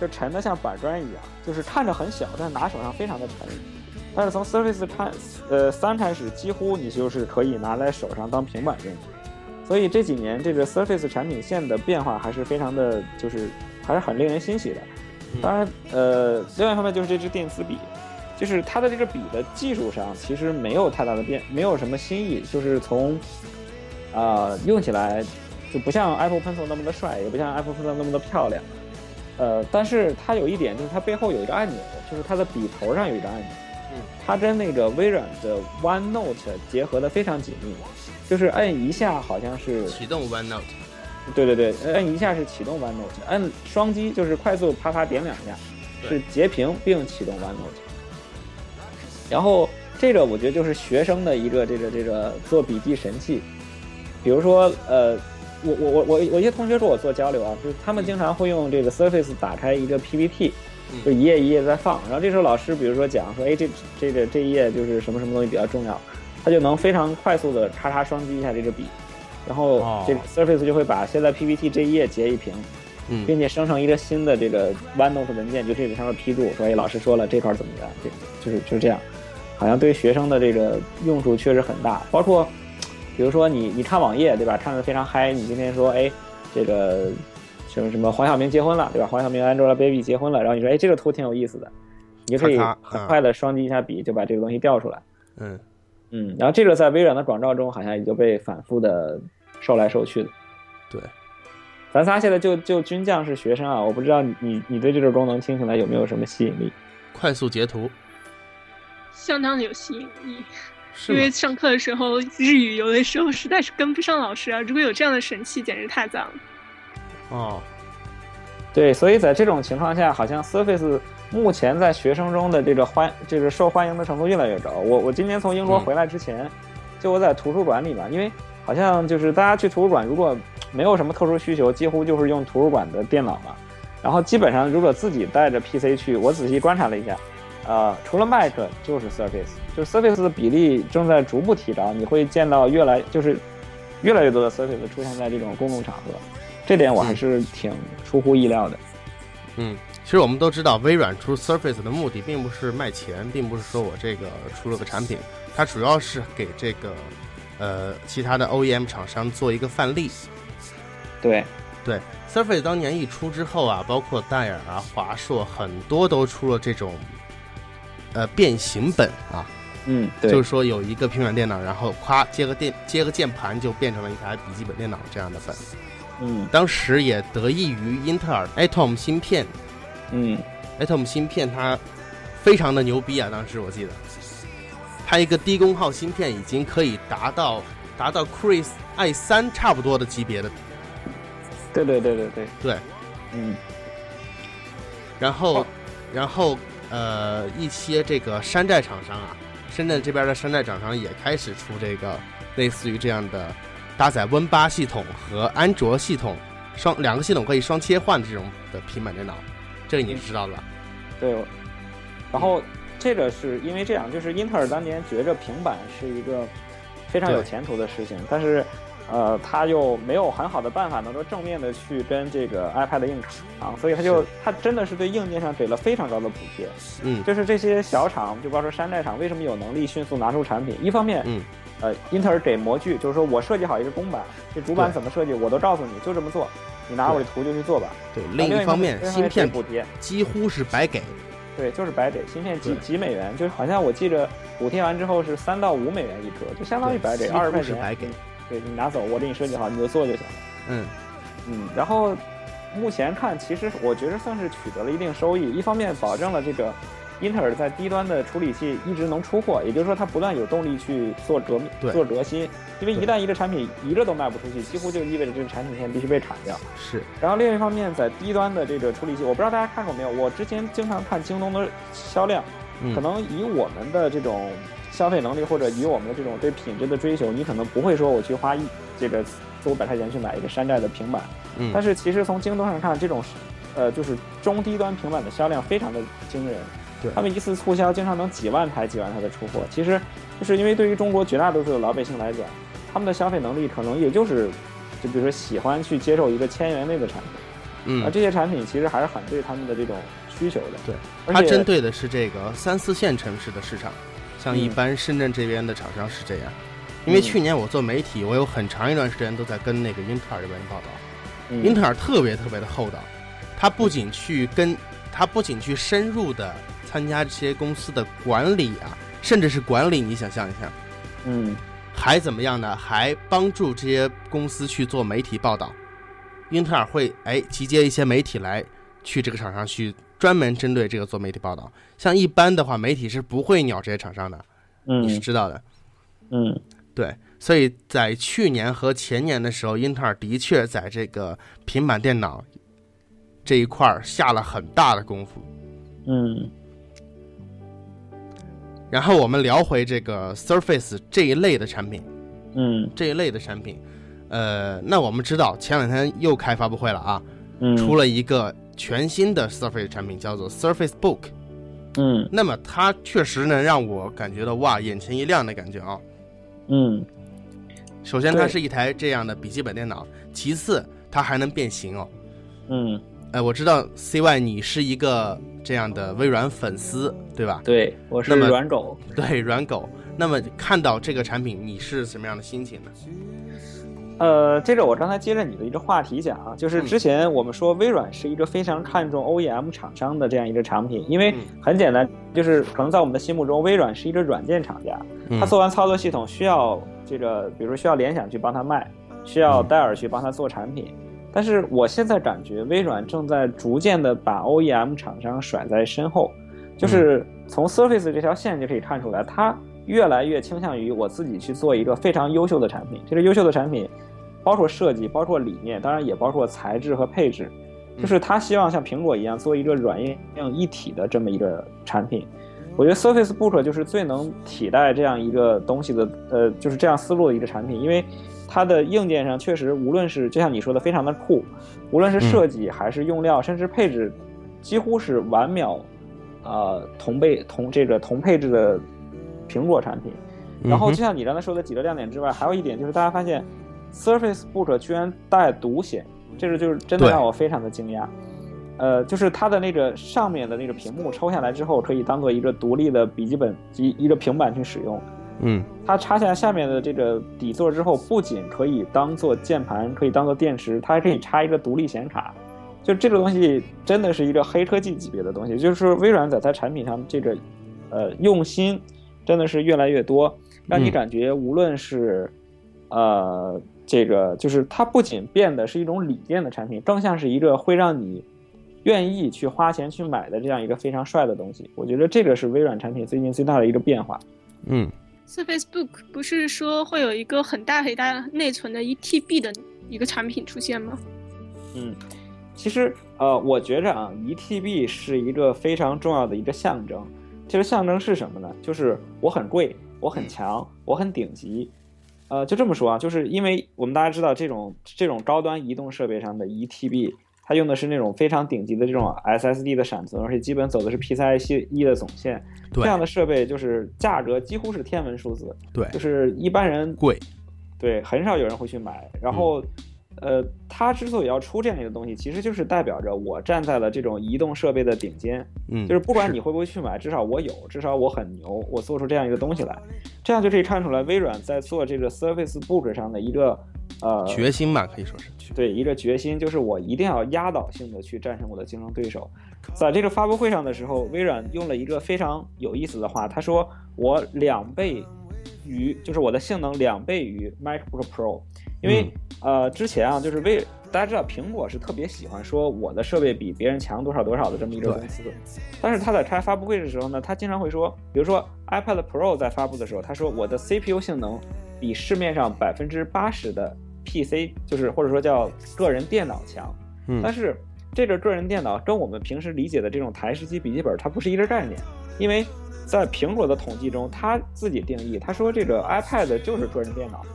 就沉的像板砖一样，就是看着很小，但拿手上非常的沉。但是从 Surface 开呃三开始，几乎你就是可以拿在手上当平板用。所以这几年这个 Surface 产品线的变化还是非常的，就是还是很令人欣喜的。当然，呃，另外一方面就是这支电子笔。就是它的这个笔的技术上其实没有太大的变，没有什么新意。就是从，啊，用起来就不像 Apple Pencil 那么的帅，也不像 Apple Pencil 那么的漂亮。呃，但是它有一点就是它背后有一个按钮，就是它的笔头上有一个按钮。嗯。它跟那个微软的 OneNote 结合的非常紧密，就是按一下好像是启动 OneNote。对对对，按一下是启动 OneNote，按双击就是快速啪啪点两下，是截屏并启动 OneNote。然后这个我觉得就是学生的一个这个这个做笔记神器，比如说呃，我我我我我一些同学跟我做交流啊，就是他们经常会用这个 Surface 打开一个 PPT，就一页一页在放，然后这时候老师比如说讲说，哎这这个这一页就是什么什么东西比较重要，他就能非常快速的咔嚓双击一下这支笔，然后这个 Surface 就会把现在 PPT 这一页截一屏，并且生成一个新的这个 OneNote 文件，就这个上面批注说，哎老师说了这块怎么样，这就是就是这样。好像对学生的这个用处确实很大，包括，比如说你你看网页对吧，看的非常嗨，你今天说哎，这个什么什么黄晓明结婚了对吧？黄晓明 Angelababy 结婚了，然后你说哎这个图挺有意思的，你就可以很快的双击一下笔就把这个东西调出来。嗯嗯，然后这个在微软的广告中好像也就被反复的收来收去的。对，咱仨现在就就军将是学生啊，我不知道你你你对这个功能听起来有没有什么吸引力？快速截图。相当的有吸引力，因为上课的时候日语有的时候实在是跟不上老师啊。如果有这样的神器，简直太赞了。哦，对，所以在这种情况下，好像 Surface 目前在学生中的这个欢，就是受欢迎的程度越来越高。我我今年从英国回来之前，就我在图书馆里嘛，因为好像就是大家去图书馆，如果没有什么特殊需求，几乎就是用图书馆的电脑嘛。然后基本上如果自己带着 PC 去，我仔细观察了一下。呃，除了 Mac 就是 Surface，就是 Surface 的比例正在逐步提高，你会见到越来就是越来越多的 Surface 出现在这种公共场合，这点我还是挺出乎意料的。嗯，其实我们都知道，微软出 Surface 的目的并不是卖钱，并不是说我这个出了个产品，它主要是给这个呃其他的 OEM 厂商做一个范例。对对，Surface 当年一出之后啊，包括戴尔啊、华硕很多都出了这种。呃，变形本啊，嗯，就是说有一个平板电脑，然后夸接个电接个键盘就变成了一台笔记本电脑这样的本，嗯，当时也得益于英特尔 Atom 芯片，嗯，Atom 芯片它非常的牛逼啊，当时我记得，它一个低功耗芯片已经可以达到达到 Cris i 三差不多的级别的，对对对对对。对，嗯，然后然后。呃，一些这个山寨厂商啊，深圳这边的山寨厂商也开始出这个类似于这样的搭载 Win 八系统和安卓系统双两个系统可以双切换的这种的平板电脑，这个你是知道吧？对。然后这个是因为这样，就是英特尔当年觉着平板是一个非常有前途的事情，但是。呃，他又没有很好的办法能够正面的去跟这个 iPad 硬扛，所以他就他真的是对硬件上给了非常高的补贴。嗯，就是这些小厂，就包括山寨厂，为什么有能力迅速拿出产品？一方面，嗯，呃，英特尔给模具，就是说我设计好一个公版，这主板怎么设计，我都告诉你，就这么做，你拿我的图就去做吧。对，另一方面，芯片补贴几乎是白给。对，就是白给，芯片几几美元，就好像我记着补贴完之后是三到五美元一颗，就相当于白给，二十块钱白给。对你拿走，我给你设计好，你就做就行了。嗯嗯，然后目前看，其实我觉得算是取得了一定收益。一方面保证了这个英特尔在低端的处理器一直能出货，也就是说它不断有动力去做革做革新，因为一旦一个产品一个都卖不出去，几乎就意味着这个产品线必须被砍掉。是。然后另一方面，在低端的这个处理器，我不知道大家看过没有，我之前经常看京东的销量，可能以我们的这种消费能力或者以我们的这种对品质的追求，你可能不会说我去花一这个四五百块钱去买一个山寨的平板。嗯。但是其实从京东上看，这种呃就是中低端平板的销量非常的惊人。对他们一次促销经常能几万台、几万台的出货，其实就是因为对于中国绝大多数的老百姓来讲，他们的消费能力可能也就是，就比如说喜欢去接受一个千元内的产品，嗯，而这些产品其实还是很对他们的这种需求的。对，它针对的是这个三四线城市的市场，像一般深圳这边的厂商是这样。因为去年我做媒体，我有很长一段时间都在跟那个英特尔这边报道，英特尔特别特别的厚道，他不仅去跟，他不仅去深入的。参加这些公司的管理啊，甚至是管理，你想象一下，嗯，还怎么样呢？还帮助这些公司去做媒体报道。英特尔会哎集结一些媒体来去这个厂商去专门针对这个做媒体报道。像一般的话，媒体是不会鸟这些厂商的，嗯你是知道的，嗯，对。所以在去年和前年的时候，英特尔的确在这个平板电脑这一块下了很大的功夫，嗯。然后我们聊回这个 Surface 这一类的产品，嗯，这一类的产品，呃，那我们知道前两天又开发布会了啊，嗯，出了一个全新的 Surface 产品，叫做 Surface Book，嗯，那么它确实能让我感觉到哇，眼前一亮的感觉啊，嗯，首先它是一台这样的笔记本电脑，其次它还能变形哦，嗯。哎，我知道 CY 你是一个这样的微软粉丝，对吧？对，我是软狗。对，软狗。那么看到这个产品，你是什么样的心情呢？呃，接着我刚才接着你的一个话题讲啊，就是之前我们说微软是一个非常看重 OEM 厂商的这样一个产品，因为很简单，就是可能在我们的心目中，微软是一个软件厂家，它做完操作系统需要这个，比如说需要联想去帮它卖，需要戴尔去帮它做产品。但是我现在感觉微软正在逐渐的把 OEM 厂商甩在身后，就是从 Surface 这条线就可以看出来，它越来越倾向于我自己去做一个非常优秀的产品。这个优秀的产品，包括设计，包括理念，当然也包括材质和配置，就是他希望像苹果一样做一个软硬一体的这么一个产品。我觉得 Surface Book 就是最能替代这样一个东西的，呃，就是这样思路的一个产品，因为。它的硬件上确实，无论是就像你说的，非常的酷，无论是设计还是用料，甚至配置，几乎是完秒，呃，同配同这个同配置的苹果产品。然后就像你刚才说的几个亮点之外，还有一点就是大家发现，Surface Book 居然带独显，这个就是真的让我非常的惊讶。呃，就是它的那个上面的那个屏幕抽下来之后，可以当做一个独立的笔记本及一个平板去使用。嗯，它插下下面的这个底座之后，不仅可以当做键盘，可以当做电池，它还可以插一个独立显卡。就这个东西真的是一个黑科技级别的东西。就是微软在它产品上这个，呃，用心真的是越来越多，让你感觉无论是，呃，这个就是它不仅变得是一种理念的产品，更像是一个会让你愿意去花钱去买的这样一个非常帅的东西。我觉得这个是微软产品最近最大的一个变化。嗯。Surface Book 不是说会有一个很大很大内存的一 TB 的一个产品出现吗？嗯，其实呃，我觉着啊，一 TB 是一个非常重要的一个象征。这个象征是什么呢？就是我很贵，我很强，我很顶级。呃，就这么说啊，就是因为我们大家知道这种这种高端移动设备上的一 TB。它用的是那种非常顶级的这种 SSD 的闪存，而且基本走的是 PCIe 一的总线。这样的设备就是价格几乎是天文数字。对，就是一般人贵。对，很少有人会去买。然后，呃，它之所以要出这样一个东西，其实就是代表着我站在了这种移动设备的顶尖。嗯，就是不管你会不会去买，至少我有，至少我很牛，我做出这样一个东西来。这样就可以看出来微软在做这个 Surface Book 上的一个。呃，决心吧，可以说是对一个决心，就是我一定要压倒性的去战胜我的竞争对手。在这个发布会上的时候，微软用了一个非常有意思的话，他说：“我两倍于，就是我的性能两倍于 MacBook Pro。”因为呃之前啊，就是为大家知道苹果是特别喜欢说我的设备比别人强多少多少的这么一个公司，但是他在开发布会的时候呢，他经常会说，比如说 iPad Pro 在发布的时候，他说我的 CPU 性能比市面上百分之八十的 PC 就是或者说叫个人电脑强，嗯，但是这个个人电脑跟我们平时理解的这种台式机笔记本它不是一个概念，因为。在苹果的统计中，他自己定义，他说这个 iPad 就是个人电脑，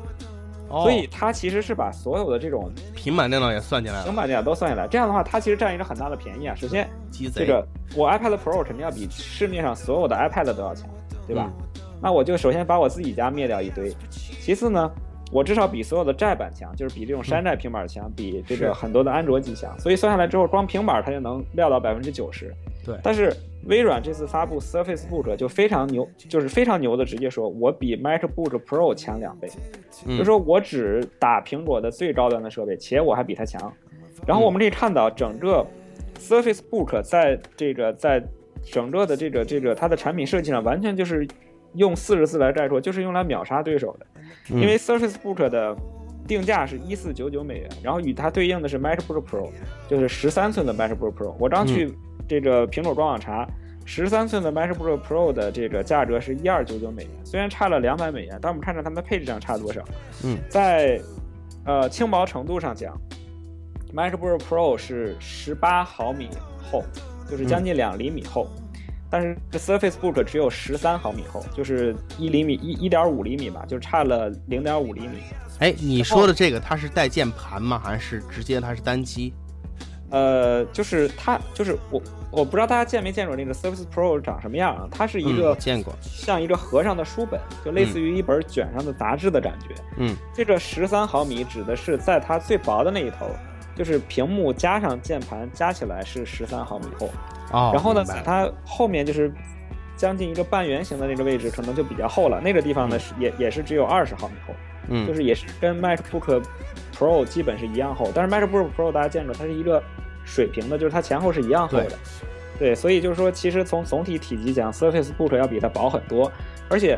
所以它其实是把所有的这种平板电脑也算进来了，平板电脑都算进来。这样的话，它其实占一个很大的便宜啊。首先，这个我 iPad Pro 肯定要比市面上所有的 iPad 都要强，对吧？那我就首先把我自己家灭掉一堆。其次呢，我至少比所有的寨版强，就是比这种山寨平板强，比这个很多的安卓机强。所以算下来之后，光平板它就能撂到百分之九十。对，但是。微软这次发布 Surface Book 就非常牛，就是非常牛的，直接说我比 MacBook Pro 强两倍，就说我只打苹果的最高端的设备，且我还比它强。然后我们可以看到，整个 Surface Book 在这个在整个的这个这个它的产品设计上，完全就是用四十字来概括，就是用来秒杀对手的。因为 Surface Book 的定价是一四九九美元，然后与它对应的是 MacBook Pro，就是十三寸的 MacBook Pro。我刚去。这个苹果官网查，十三寸的 MacBook Pro 的这个价格是一二九九美元，虽然差了两百美元，但我们看看它们的配置上差多少。嗯，在呃轻薄程度上讲，MacBook Pro 是十八毫米厚，就是将近两厘米厚，但是 Surface Book 只有十三毫米厚，就是一厘米一一点五厘米吧，就差了零点五厘米。哎，你说的这个它是带键盘吗？还是直接它是单机？呃，就是它，就是我。我不知道大家见没见过那个 Surface Pro 长什么样啊？它是一个见过，像一个合上的书本，就类似于一本卷上的杂志的感觉。嗯，这个十三毫米指的是在它最薄的那一头，就是屏幕加上键盘加起来是十三毫米厚。哦，然后呢，它后面就是将近一个半圆形的那个位置，可能就比较厚了。那个地方呢是也也是只有二十毫米厚。嗯，就是也是跟 MacBook Pro 基本是一样厚，但是 MacBook Pro 大家见过，它是一个。水平的，就是它前后是一样厚的，对，所以就是说，其实从总体体积讲，Surface Book 要比它薄很多，而且，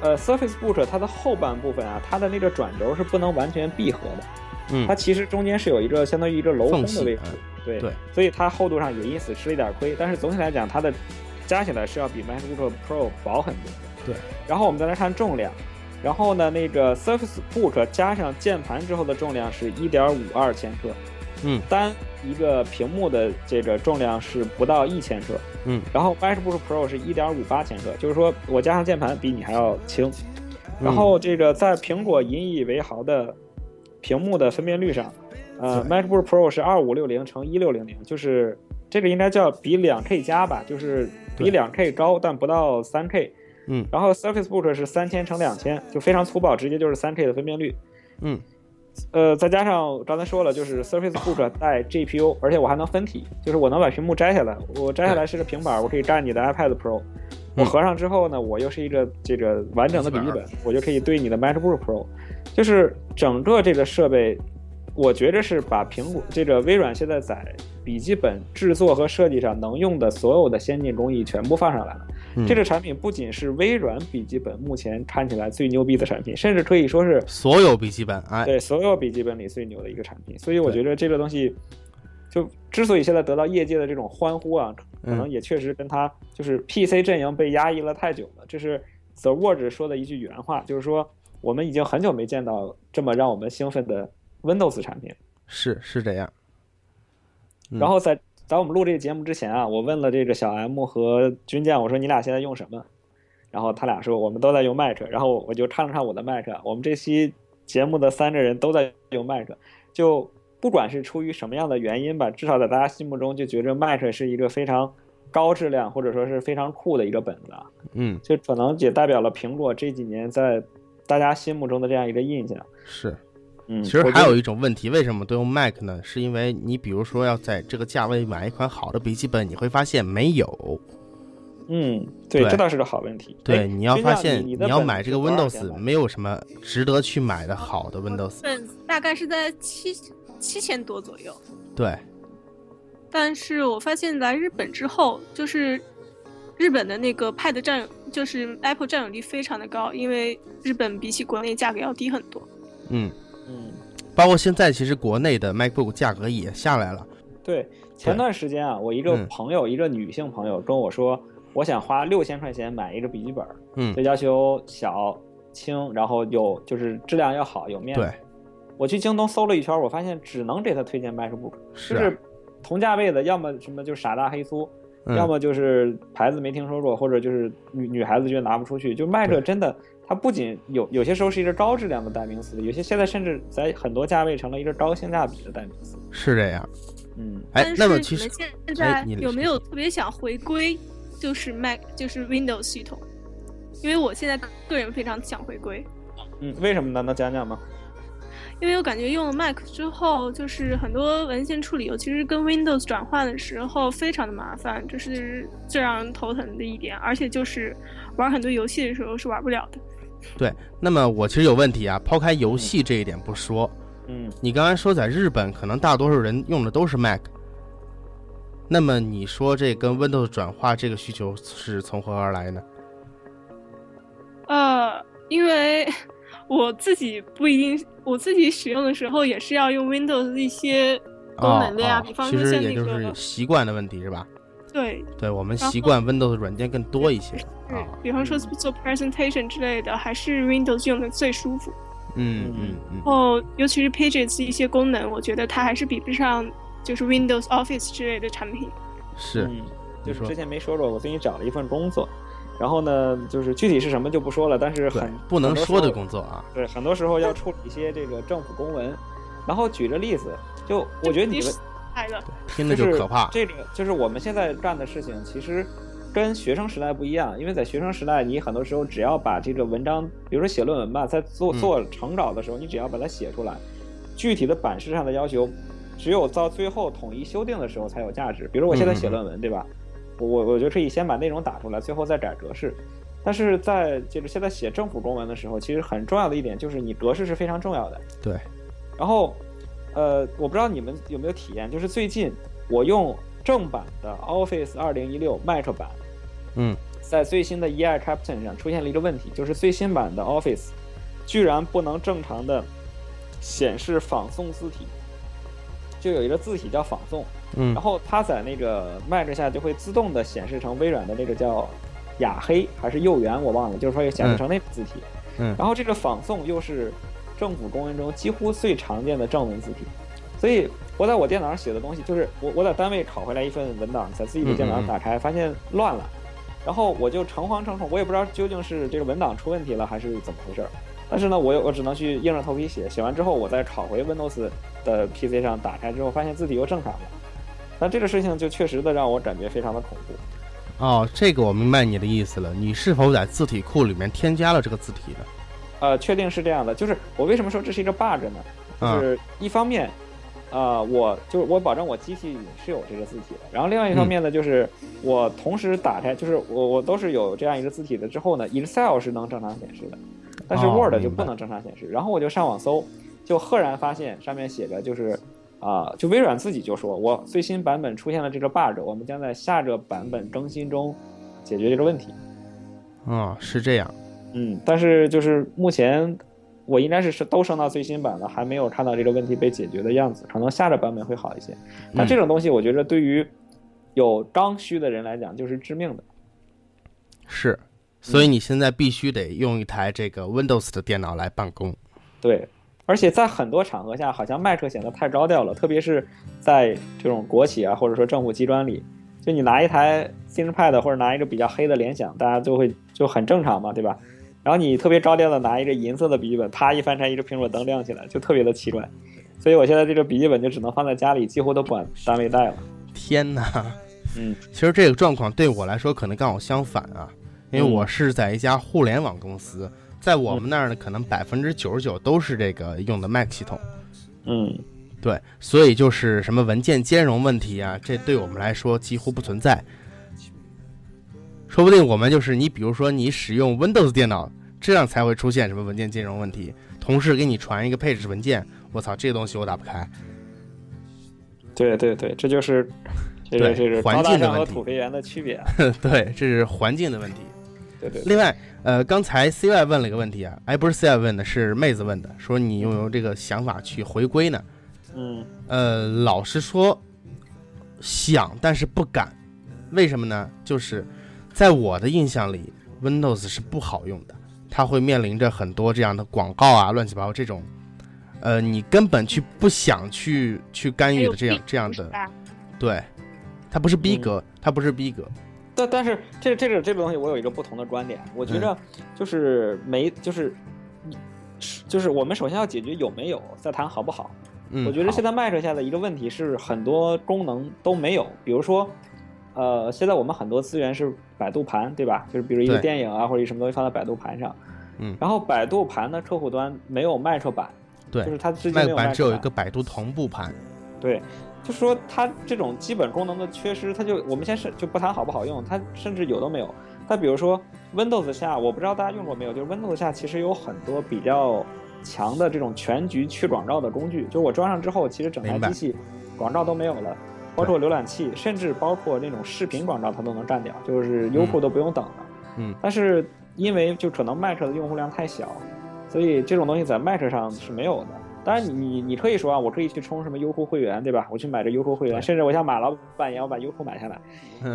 呃，Surface Book 它的后半部分啊，它的那个转轴是不能完全闭合的，嗯，它其实中间是有一个相当于一个镂空的位置，对对，所以它厚度上也因此吃了一点亏，但是总体来讲，它的加起来是要比 MacBook Pro 薄很多的，对。然后我们再来看重量，然后呢，那个 Surface Book 加上键盘之后的重量是一点五二千克。嗯，单一个屏幕的这个重量是不到一千克，嗯，然后 MacBook Pro 是一点五八千克，就是说我加上键盘比你还要轻。然后这个在苹果引以为豪的屏幕的分辨率上，呃，MacBook Pro 是二五六零乘一六零零，就是这个应该叫比两 K 加吧，就是比两 K 高但不到三 K。嗯，然后 Surface Book 是三千乘两千，就非常粗暴，直接就是三 K 的分辨率。嗯。呃，再加上刚才说了，就是 Surface Book 带 GPU，而且我还能分体，就是我能把屏幕摘下来，我摘下来是个平板，我可以占你的 iPad Pro，我合上之后呢，我又是一个这个完整的笔记本，我就可以对你的 MacBook Pro，就是整个这个设备，我觉着是把苹果这个微软现在在笔记本制作和设计上能用的所有的先进工艺全部放上来了。这个产品不仅是微软笔记本目前看起来最牛逼的产品，甚至可以说是所有笔记本哎，对所有笔记本里最牛的一个产品。所以我觉得这个东西，就之所以现在得到业界的这种欢呼啊，可能也确实跟他就是 PC 阵营被压抑了太久了。这是 The Word 说的一句原话，就是说我们已经很久没见到这么让我们兴奋的 Windows 产品。是是这样。然后在。在我们录这个节目之前啊，我问了这个小 M 和军舰，我说你俩现在用什么？然后他俩说我们都在用 Mac，然后我就看了看我的 Mac，我们这期节目的三个人都在用 Mac，就不管是出于什么样的原因吧，至少在大家心目中就觉着 Mac 是一个非常高质量或者说是非常酷的一个本子，嗯，就可能也代表了苹果这几年在大家心目中的这样一个印象，是。嗯，其实还有一种问题，为什么都用 Mac 呢？是因为你比如说要在这个价位买一款好的笔记本，你会发现没有。嗯，对，这倒是个好问题。对，你要发现你要买这个 Windows，没有什么值得去买的好的 Windows。大概是在七七千多左右。对。但是我发现来日本之后，就是日本的那个 Pad 占有，就是 Apple 占有率非常的高，因为日本比起国内价格要低很多。嗯。嗯，包括现在，其实国内的 MacBook 价格也下来了。对，前段时间啊，我一个嗯朋友，一个女性朋友跟我说，我想花六千块钱买一个笔记本，嗯就要求小、轻，然后有就是质量要好，有面子。对，我去京东搜了一圈，我发现只能给他推荐 MacBook，是啊就是同价位的，要么什么就傻大黑粗，嗯要么就是牌子没听说过，或者就是女女孩子觉得拿不出去。就 Mac 真的，它不仅有有些时候是一个高质量的代名词，有些现在甚至在很多价位成了一个高性价比的代名词。是这样。嗯，哎但，那么其实是你们现哎在有没有特别想回归，就是 Mac 就是 Windows 系统？因为我现在个人非常想回归，嗯，为什么呢？能讲讲吗？因为我感觉用了 Mac 之后，就是很多文件处理，尤其是跟 Windows 转换的时候，非常的麻烦，这是最让人头疼的一点。而且就是玩很多游戏的时候是玩不了的。对，那么我其实有问题啊，抛开游戏这一点不说，嗯，你刚才说在日本可能大多数人用的都是 Mac，那么你说这跟 Windows 转化这个需求是从何而来呢？呃，因为 我自己不一定，我自己使用的时候也是要用 Windows 一些功能的呀，哦哦比方说像那也就是个习惯的问题是吧？对，对我们习惯 Windows 软件更多一些是啊，比方说做 presentation 之类的，还是 Windows 用的最舒服。嗯嗯嗯，然后尤其是 Pages 一些功能，我觉得它还是比不上就是 Windows Office 之类的产品。是嗯，就是之前没说过，我最近找了一份工作，然后呢，就是具体是什么就不说了，但是很不能说的工作啊，对，很多时候要处理一些这个政府公文。然后举个例子，就我觉得你们听着就是可怕。这个就是我们现在干的事情，其实跟学生时代不一样，因为在学生时代，你很多时候只要把这个文章，比如说写论文吧，在做嗯做成稿的时候，你只要把它写出来，具体的版式上的要求，只有到最后统一修订的时候才有价值。比如我现在写论文，对吧？我我我就可以先把内容打出来，最后再改格式。但是在就是现在写政府公文的时候，其实很重要的一点就是你格式是非常重要的。对，然后，呃，我不知道你们有没有体验，就是最近我用正版的 Office 二零一六 Mac 版，嗯，在最新的 EI Captain 上出现了一个问题，就是最新版的 Office 居然不能正常的显示仿宋字体，就有一个字体叫仿宋，嗯然后它在那个 Mac 下就会自动的显示成微软的那个叫雅黑还是右圆，我忘了，就是说显示成那个字体。嗯然后这个仿宋又是政府公文中几乎最常见的正文字体，所以我在我电脑上写的东西，就是我我在单位拷回来一份文档，在自己的电脑上打开，发现乱了，然后我就诚惶诚恐，我也不知道究竟是这个文档出问题了还是怎么回事儿。但是呢，我我只能去硬着头皮写，写完之后我再拷回 Windows 的 PC 上打开之后，发现字体又正常了。但这个事情就确实的让我感觉非常的恐怖。哦，这个我明白你的意思了。你是否在字体库里面添加了这个字体呢？呃，确定是这样的，就是我为什么说这是一个 bug 呢？就啊是一方面，呃，我就是我保证我机器里是有这个字体的，然后另外一方面呢，就是我同时打开，就是我我都是有这样一个字体的之后呢，Excel 是能正常显示的，但是哦 Word 就不能正常显示。然后我就上网搜，就赫然发现上面写着就是。啊、就微软自己就说，我最新版本出现了这个 bug，我们将在下个版本更新中解决这个问题。哦，是这样。嗯，但是就是目前我应该是是都升到最新版了，还没有看到这个问题被解决的样子。可能下个版本会好一些。但这种东西，我觉得对于有刚需的人来讲，就是致命的。是，所以你现在必须得用一台这个 Windows 的电脑来办公。对，而且在很多场合下，好像 Mac 显得太高调了，特别是在这种国企啊，或者说政府机关里，就你拿一台 ThinkPad 或者拿一个比较黑的联想，大家就会就很正常嘛，对吧？然后你特别高调的拿一个银色的笔记本，啪一翻开，一个苹果灯亮起来，就特别的奇怪。所以我现在这个笔记本就只能放在家里，几乎都不往单位带了。天哪！嗯，其实这个状况对我来说可能刚好相反啊，因为嗯我是在一家互联网公司，在我们那儿呢，可能百分之九十九都是这个用的 Mac 系统。嗯，对，所以就是什么文件兼容问题啊，这对我们来说几乎不存在。说不定我们就是你，比如说你使用 Windows 电脑，这样才会出现什么文件兼容问题。同事给你传一个配置文件，我操，这个东西我打不开。对对对，这就是这个对这是环境的问题土肥圆的区别啊。对，这是环境的问题。对对。另外，呃，刚才 CY 问了一个问题啊，哎，不是 CY 问的，是妹子问的，说你有没有这个想法去回归呢？嗯，呃，老实说，想但是不敢，为什么呢？就是在我的印象里，Windows 是不好用的，它会面临着很多这样的广告啊，乱七八糟这种，呃，你根本去不想去去干预的这样这样的，对，它不是逼格，它不是逼格。但但是这这个这个东西，我有一个不同的观点，我觉着就是没就是就是我们首先要解决有没有，再谈好不好。我觉得现在 Mac 下的一个问题是很多功能都没有，比如说，呃，现在我们很多资源是百度盘，对吧？就是比如一个电影啊或者什么东西放在百度盘上，嗯，然后百度盘的客户端没有 Mac 版，对，就是它之前没有 Mac 版，只有一个百度同步盘，对，就说它这种基本功能的缺失，它就我们先是就不谈好不好用，它甚至有都没有。它比如说 Windows 下，我不知道大家用过没有，就是 Windows 下其实有很多比较。强的这种全局去广告的工具，就我装上之后，其实整台机器广告都没有了，包括浏览器，甚至包括那种视频广告，它都能占掉，就是优酷都不用等了。嗯。但是因为就可能 Mac 的用户量太小，所以这种东西在 Mac 上是没有的。当然，你你你可以说啊，我可以去充什么优酷会员，对吧？我去买这优酷会员，甚至我像马老板一样，我把优酷买下来，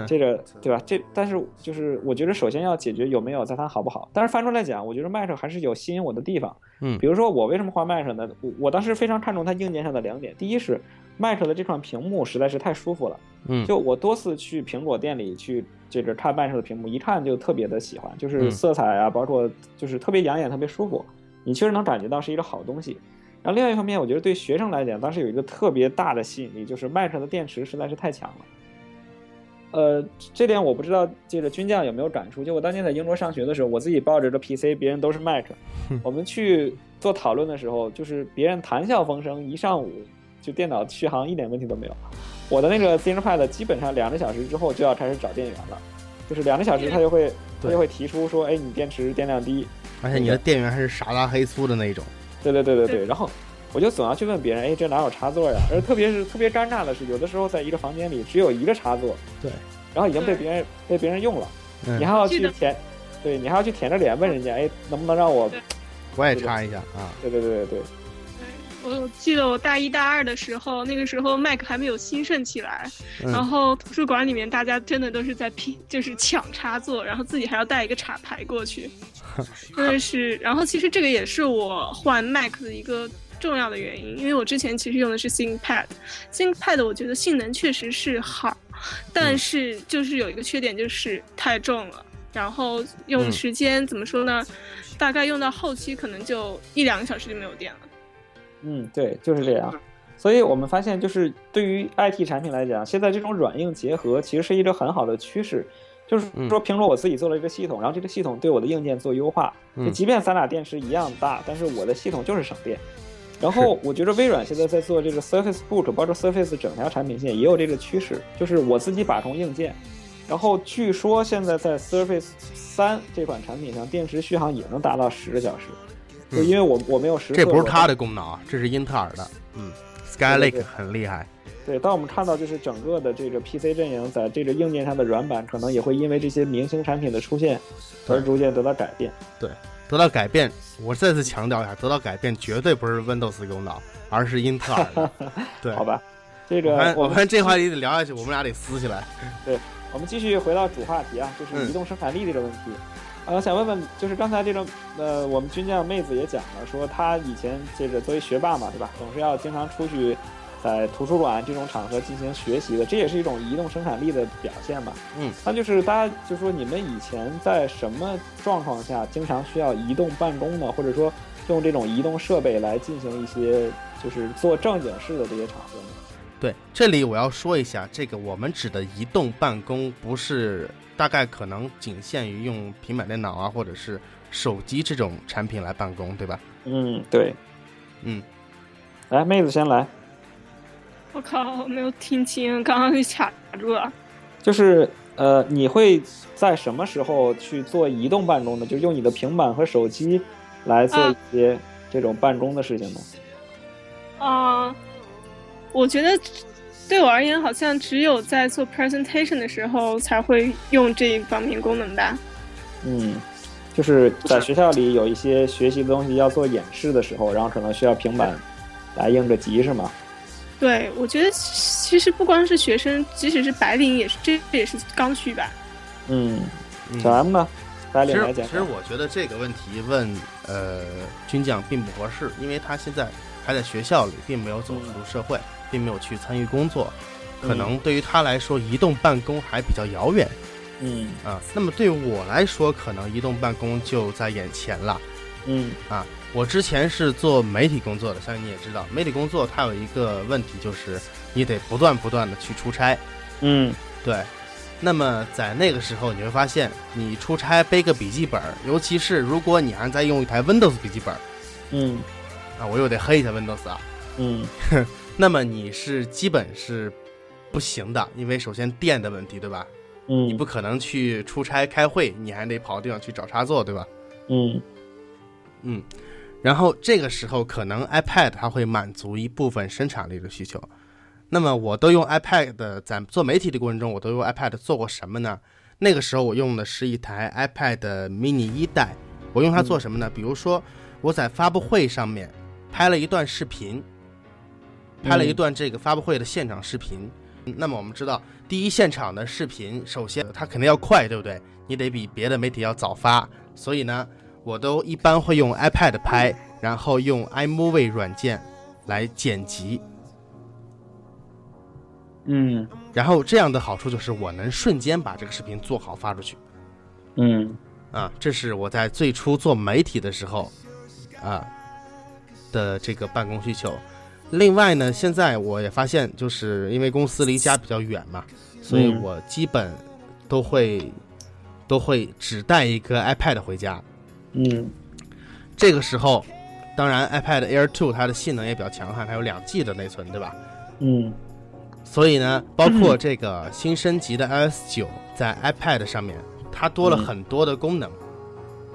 这个对吧？这但是就是我觉得首先要解决有没有，在它好不好。但是翻出来讲，我觉得 Mac 还是有吸引我的地方。嗯，比如说我为什么换 Mac 呢？我我当时非常看重它硬件上的两点，第一是 Mac 的这款屏幕实在是太舒服了。嗯，就我多次去苹果店里去这个看 Mac 的屏幕，一看就特别的喜欢，就是色彩啊，包括就是特别养眼，特别舒服，你确实能感觉到是一个好东西。然后另外一方面，我觉得对学生来讲，当时有一个特别大的吸引力，就是 Mac 的电池实在是太强了。呃，这点我不知道这个军将有没有感触。就我当年在英国上学的时候，我自己抱着个 PC，别人都是 Mac，我们去做讨论的时候，就是别人谈笑风生，一上午就电脑续航一点问题都没有。我的那个 ThinkPad 基本上两个小时之后就要开始找电源了，就是两个小时它就会它就会提出说，哎，你电池电量低，而且你的电源还是傻大黑粗的那种。对对对对对，然后我就总要去问别人，哎，这哪有插座呀？而特别是特别尴尬的是，有的时候在一个房间里只有一个插座，对，然后已经被别人被别人用了，你还要去舔，对你还要去舔着脸问人家，哎，能不能让我，我也插一下啊？对对对对对。我记得我大一大二的时候，那个时候 Mac 还没有兴盛起来，然后图书馆里面大家真的都是在拼，就是抢插座，然后自己还要带一个插排过去，真的是。然后其实这个也是我换 Mac 的一个重要的原因，因为我之前其实用的是 ThinkPad，ThinkPad 我觉得性能确实是好，但是就是有一个缺点就是太重了，然后用时间怎么说呢？大概用到后期可能就一两个小时就没有电了。嗯，对，就是这样。所以我们发现，就是对于 IT 产品来讲，现在这种软硬结合其实是一个很好的趋势。就是说，苹果我自己做了一个系统，然后这个系统对我的硬件做优化，就即便咱俩电池一样大，但是我的系统就是省电。然后我觉得微软现在在做这个 Surface Book，包括 Surface 整条产品线也有这个趋势，就是我自己把控硬件。然后据说现在在 Surface 三这款产品上，电池续航也能达到十个小时。就因为我我没有实测，这不是它的功能啊，这是英特尔的。嗯，Skylake 很厉害。对，当我们看到就是整个的这个 PC 阵营在这个硬件上的软板，可能也会因为这些明星产品的出现而逐渐得到改变。对，得到改变。我再次强调一下，得到改变绝对不是 Windows 功能，而是英特尔的。对，好吧，这个我们这话题得聊下去，我们俩得撕起来。对，我们继续回到主话题啊，就是移动生产力这个问题。呃，想问问，就是刚才这种，呃，我们军将妹子也讲了，说她以前这个作为学霸嘛，对吧，总是要经常出去，在图书馆这种场合进行学习的，这也是一种移动生产力的表现吧？嗯，那就是大家就说你们以前在什么状况下经常需要移动办公呢？或者说用这种移动设备来进行一些就是做正经事的这些场合呢？对，这里我要说一下，这个我们指的移动办公不是。大概可能仅限于用平板电脑啊，或者是手机这种产品来办公，对吧？嗯，对，嗯，来，妹子先来。我靠，没有听清，刚刚给卡住了。就是呃，你会在什么时候去做移动办公呢？就用你的平板和手机来做一些这种办公的事情呢？啊，我觉得。对我而言，好像只有在做 presentation 的时候才会用这一方面功能吧。嗯，就是在学校里有一些学习的东西要做演示的时候，然后可能需要平板来应着急，是吗？对，我觉得其实不光是学生，即使是白领也是，这也是刚需吧。嗯，小 M 呢？白领来讲，其实我觉得这个问题问呃军将并不合适，因为他现在还在学校里，并没有走出社会，并没有去参与工作，可能对于他来说，移动办公还比较遥远。嗯啊，那么对我来说，可能移动办公就在眼前了。嗯啊，我之前是做媒体工作的，相信你也知道，媒体工作它有一个问题，就是你得不断不断的去出差。嗯，对。那么在那个时候，你会发现，你出差背个笔记本，尤其是如果你还在用一台 Windows 笔记本，嗯，啊，我又得黑一下 Windows 啊，嗯，那么你是基本是不行的，因为首先电的问题，对吧？嗯，你不可能去出差开会，你还得跑地方去找插座，对吧？嗯，嗯，然后这个时候可能 iPad 它会满足一部分生产力的需求。那么我都用 iPad 在做媒体的过程中，我都用 iPad 做过什么呢？那个时候我用的是一台 iPad mini 一代，我用它做什么呢？比如说我在发布会上面拍了一段视频，拍了一段这个发布会的现场视频。那么我们知道，第一现场的视频，首先它肯定要快，对不对？你得比别的媒体要早发，所以呢，我都一般会用 iPad 拍，然后用 iMovie 软件来剪辑。嗯，然后这样的好处就是我能瞬间把这个视频做好发出去。嗯，啊，这是我在最初做媒体的时候，啊的这个办公需求。另外呢，现在我也发现，就是因为公司离家比较远嘛，所以我基本都会都会只带一个 iPad 回家。嗯，这个时候，当然 iPad Air Two 它的性能也比较强悍，它有两 G 的内存，对吧？嗯。所以呢，包括这个新升级的 iOS 九在 iPad 上面，它多了很多的功能。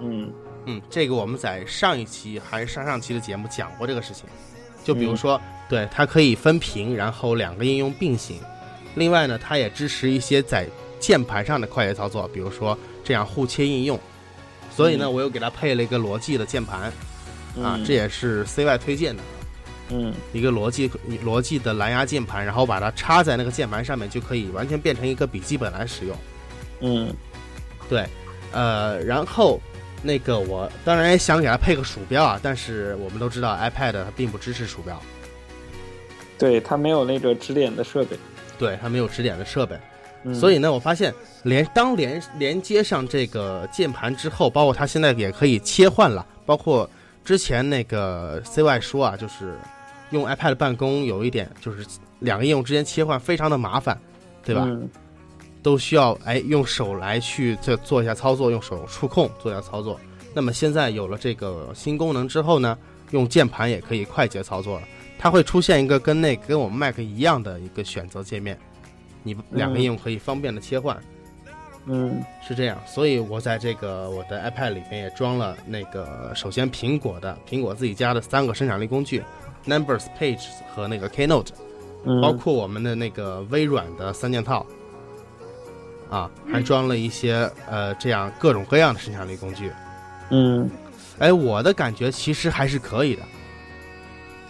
嗯嗯，这个我们在上一期还是上上期的节目讲过这个事情。就比如说，对它可以分屏，然后两个应用并行。另外呢，它也支持一些在键盘上的快捷操作，比如说这样互切应用。所以呢，我又给它配了一个罗技的键盘，啊，这也是 CY 推荐的。嗯，一个罗技罗技的蓝牙键盘，然后把它插在那个键盘上面，就可以完全变成一个笔记本来使用。嗯，对，呃，然后那个我当然也想给它配个鼠标啊，但是我们都知道 iPad 它并不支持鼠标，对，它没有那个指点的设备，对，它没有指点的设备，嗯、所以呢，我发现连当连连接上这个键盘之后，包括它现在也可以切换了，包括之前那个 CY 说啊，就是。用 iPad 办公有一点就是两个应用之间切换非常的麻烦，对吧？嗯、都需要哎用手来去做做一下操作，用手触控做一下操作。那么现在有了这个新功能之后呢，用键盘也可以快捷操作了。它会出现一个跟那跟我们 Mac 一样的一个选择界面，你两个应用可以方便的切换。嗯，是这样。所以我在这个我的 iPad 里面也装了那个首先苹果的苹果自己家的三个生产力工具。Numbers、Pages 和那个 Keynote，包括我们的那个微软的三件套，啊，还装了一些呃这样各种各样的生产力工具。嗯，哎，我的感觉其实还是可以的。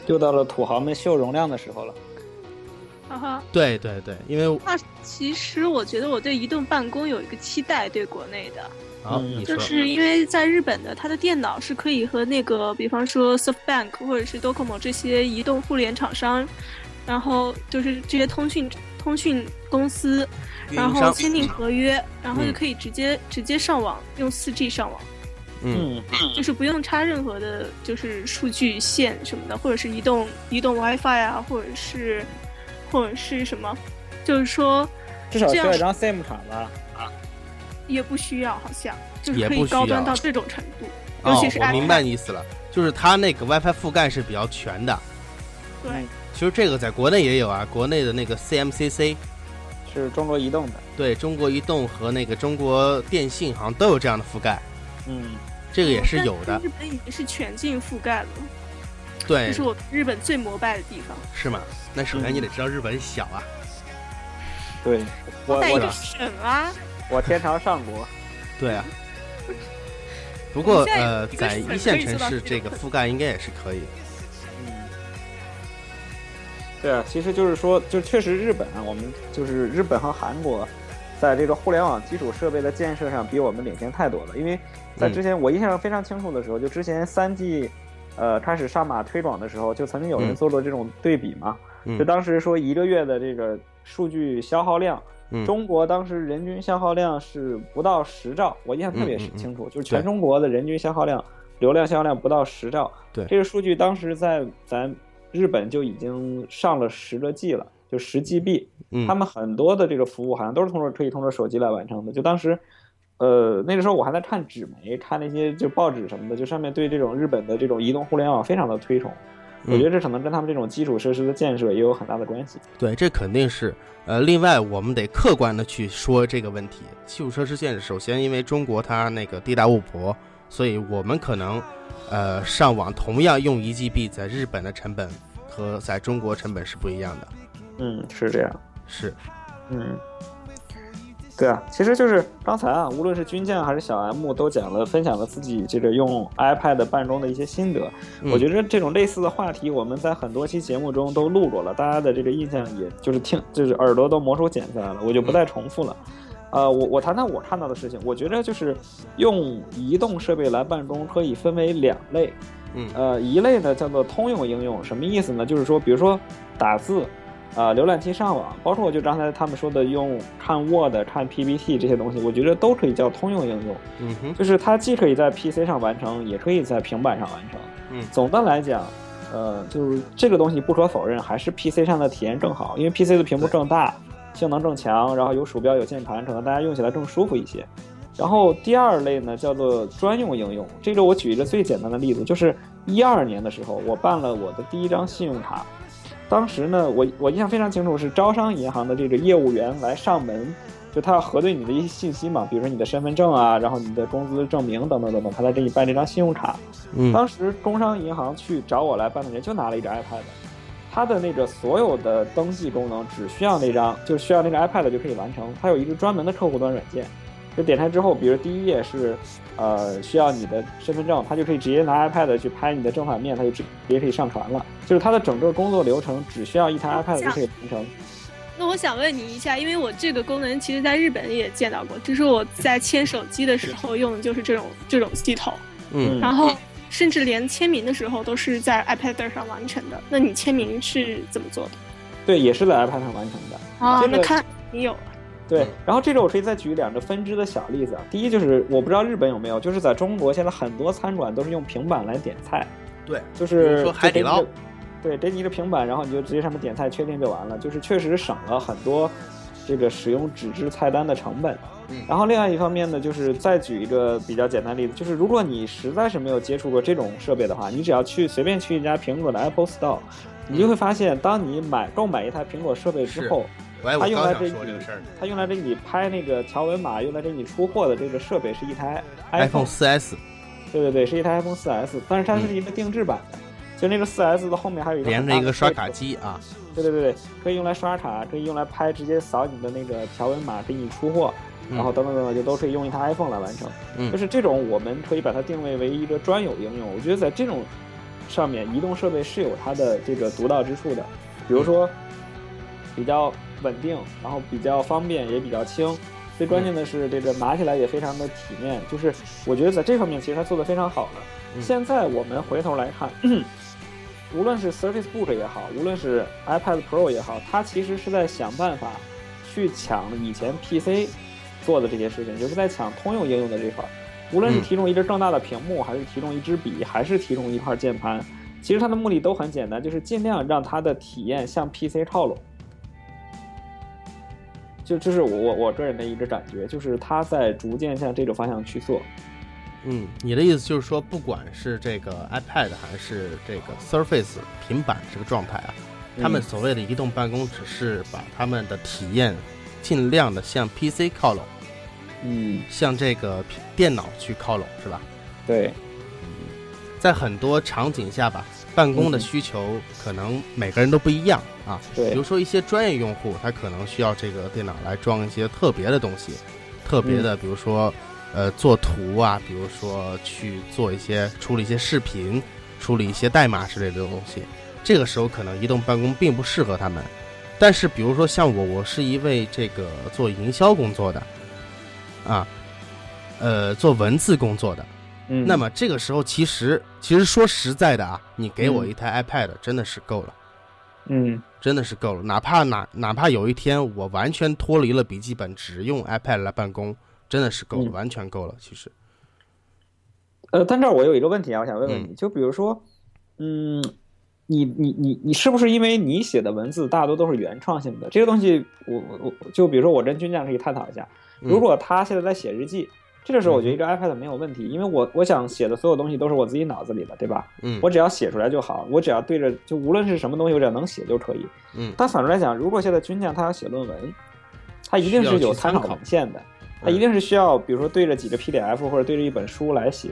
又到了土豪们秀容量的时候了。哈哈。对对对，因为那其实我觉得我对移动办公有一个期待，对国内的。好，你说。就是因为在日本的，它的电脑是可以和那个，比方说 SoftBank 或者是 Docomo 这些移动互联厂商，然后就是这些通讯通讯公司，然后签订合约，然后就可以直接、直接上网，用四 G 上网。嗯，就是不用插任何的，就是数据线什么的，或者是移动移动 WiFi 啊，或者是或者是什么，就是说至少需要一张 SIM 卡吧。啊也不需要，好像就是可以高端到这种程度，尤其是我明白你意思了，就是它那个 WiFi 覆盖是比较全的。对，其实这个在国内也有啊，国内的那个 CMCC 是中国移动的，对中国移动和那个中国电信好像都有这样的覆盖。嗯，这个也是有的。日本已经是全境覆盖了，对，这是我日本最膜拜的地方。是吗？那首先你得知道日本小啊。对，我带一个省啊。我天朝上国，对啊，不过呃，在一线城市这个覆盖应该也是可以的。嗯，对啊，其实就是说，就确实日本啊，我们就是日本和韩国，在这个互联网基础设备的建设上比我们领先太多了。因为在之前我印象非常清楚的时候，就之前三 G，呃，开始上马推广的时候，就曾经有人做过这种对比嘛，就当时说一个月的这个数据消耗量。中国当时人均消耗量是不到十兆，我印象特别清楚，就是全中国的人均消耗量、流量消耗量不到十兆。对，这个数据当时在咱日本就已经上了十个 G 了，就十 GB。嗯，他们很多的这个服务好像都是通过可以通过手机来完成的。就当时，呃，那个时候我还在看纸媒，看那些就报纸什么的，就上面对这种日本的这种移动互联网非常的推崇。我觉得这可能跟他们这种基础设施的建设也有很大的关系。对，这肯定是。呃，另外我们得客观的去说这个问题。基础设施建设，首先因为中国它那个地大物博，所以我们可能，呃，上网同样用一 G B，在日本的成本和在中国成本是不一样的。嗯，是这样。是。嗯。对啊，其实就是刚才啊，无论是军将还是小 M 都讲了，分享了自己这个用 iPad 办公的一些心得。我觉得这种类似的话题，我们在很多期节目中都录过了，大家的这个印象也就是听，就是耳朵都磨出茧子来了，我就不再重复了。呃，我我谈谈我看到的事情，我觉得就是用移动设备来办公可以分为两类。嗯，呃，一类呢叫做通用应用，什么意思呢？就是说，比如说打字。啊，浏览器上网，包括就刚才他们说的用看 Word、看 PPT 这些东西，我觉得都可以叫通用应用。嗯哼，就是它既可以在 PC 上完成，也可以在平板上完成。嗯，总的来讲，呃，就是这个东西不可否认，还是 PC 上的体验更好，因为 PC 的屏幕更大，性能更强，然后有鼠标有键盘，可能大家用起来更舒服一些。然后第二类呢，叫做专用应用。这个我举一个最简单的例子，就是一二年的时候，我办了我的第一张信用卡。当时呢，我我印象非常清楚，是招商银行的这个业务员来上门，就他要核对你的一些信息嘛，比如说你的身份证啊，然后你的工资证明等等等等，他来给你办这张信用卡。嗯，当时工商银行去找我来办的人就拿了一张 iPad，他的那个所有的登记功能只需要那张，就需要那个 iPad 就可以完成。它有一个专门的客户端软件。就点开之后，比如第一页是，呃，需要你的身份证，它就可以直接拿 iPad 去拍你的正反面，它就直接可以上传了。就是它的整个工作流程只需要一台 iPad 就可以完成。那我想问你一下，因为我这个功能其实在日本也见到过，就是我在签手机的时候用的就是这种这种系统，嗯，然后甚至连签名的时候都是在 iPad 上完成的。那你签名是怎么做的？对，也是在 iPad 上完成的。啊，那看你有。对，然后这个我可以再举两个分支的小例子啊。第一就是我不知道日本有没有，就是在中国现在很多餐馆都是用平板来点菜。对，就是说海底捞。对，给你一个平板，然后你就直接上面点菜，确定就完了。就是确实省了很多这个使用纸质菜单的成本。嗯。然后另外一方面呢，就是再举一个比较简单例子，就是如果你实在是没有接触过这种设备的话，你只要去随便去一家苹果的 Apple Store，你就会发现，当你买购买一台苹果设备之后。它用来给你，它用来给你拍那个条纹码，用来给你出货的这个设备是一台 iPhone 4S。对对对，是一台 iPhone 4S，但是它是一个定制版的，就那个 4S 的后面还有一个连着一个刷卡机啊。对对对对，可以用来刷卡，可以用来拍，直接扫你的那个条纹码给你出货，然后等等等等，就都可以用一台 iPhone 来完成。嗯，就是这种，我们可以把它定位为一个专有应用。我觉得在这种上面，移动设备是有它的这个独到之处的，比如说比较。稳定，然后比较方便，也比较轻。最关键的是，这个拿起来也非常的体面。就是我觉得在这方面，其实它做的非常好了。现在我们回头来看，无论是 Surface Book 也好，无论是 iPad Pro 也好，它其实是在想办法去抢以前 PC 做的这些事情，就是在抢通用应用的这块。无论是提供一个更大的屏幕，还是提供一支笔，还是提供一块键盘，其实它的目的都很简单，就是尽量让它的体验向 PC 靠拢。就这是我我个人的一个感觉，就是它在逐渐向这个方向去做。嗯，你的意思就是说，不管是这个 iPad 还是这个 Surface 平板这个状态啊，他们所谓的移动办公只是把他们的体验尽量的向 PC 靠拢，嗯，向这个电脑去靠拢，是吧？对，在很多场景下吧。办公的需求可能每个人都不一样啊，对，比如说一些专业用户，他可能需要这个电脑来装一些特别的东西，特别的，比如说呃做图啊，比如说去做一些处理一些视频、处理一些代码之类的东西。这个时候可能移动办公并不适合他们。但是比如说像我，我是一位这个做营销工作的，啊，呃，做文字工作的。嗯，那么这个时候，其实其实说实在的啊，你给我一台 iPad 真的是够了，嗯，真的是够了。哪怕哪哪怕有一天我完全脱离了笔记本，只用 iPad 来办公，真的是够了，完全够了。其实，呃，但这儿我有一个问题啊，我想问问你，就比如说，嗯，你你你你是不是因为你写的文字大多都是原创性的？这个东西，我我我就比如说我跟军将可以探讨一下，如果他现在在写日记。这个时候，我觉得一个 iPad 没有问题，因为我我想写的所有东西都是我自己脑子里的，对吧？嗯，我只要写出来就好，我只要对着，就无论是什么东西，我只要能写就可以。嗯，但反过来讲，如果现在军将他要写论文，他一定是有参考文献的，他一定是需要，比如说对着几个 PDF 或者对着一本书来写。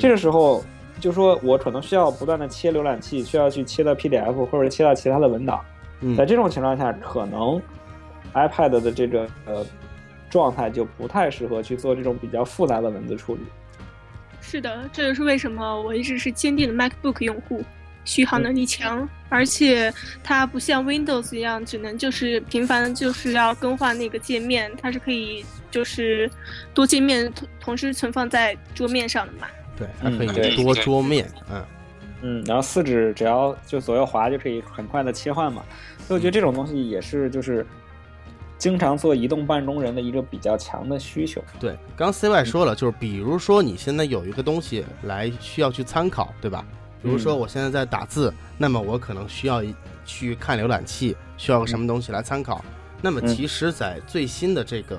这个时候，就说我可能需要不断的切浏览器，需要去切到 PDF 或者切到其他的文档。在这种情况下，可能 iPad 的这个呃。状态就不太适合去做这种比较复杂的文字处理。是的，这就是为什么我一直是坚定的 MacBook 用户，续航能力强，而且它不像 Windows 一样，只能就是频繁的就是要更换那个界面，它是可以就是多界面同同时存放在桌面上的嘛。对，它可以多桌面，嗯嗯，然后四指只要就左右滑就可以很快的切换嘛，所以我觉得这种东西也是就是。经常做移动办公人的一个比较强的需求。对，刚 CY 说了，就是比如说你现在有一个东西来需要去参考，对吧？比如说我现在在打字，那么我可能需要去看浏览器，需要个什么东西来参考。那么其实，在最新的这个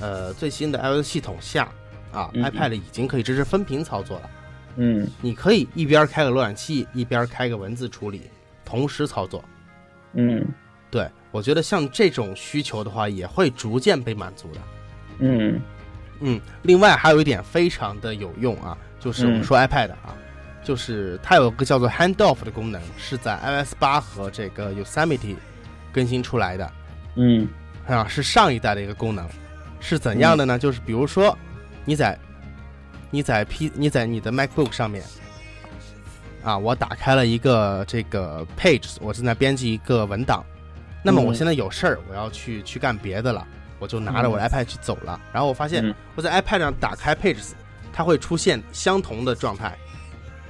呃最新的 iOS 系统下啊，iPad 已经可以支持分屏操作了。嗯，你可以一边开个浏览器，一边开个文字处理，同时操作。嗯。对，我觉得像这种需求的话，也会逐渐被满足的。嗯嗯，另外还有一点非常的有用啊，就是我们说 iPad 啊，就是它有个叫做 Handoff 的功能，是在 iOS 八和这个 Yosemite 更新出来的。嗯，啊，是上一代的一个功能，是怎样的呢？就是比如说你在你在 P 你在你的 MacBook 上面啊，我打开了一个这个 Pages，我正在编辑一个文档。那么我现在有事儿，我要去去干别的了，我就拿着我的 iPad 去走了。然后我发现我在 iPad 上打开 Pages，它会出现相同的状态。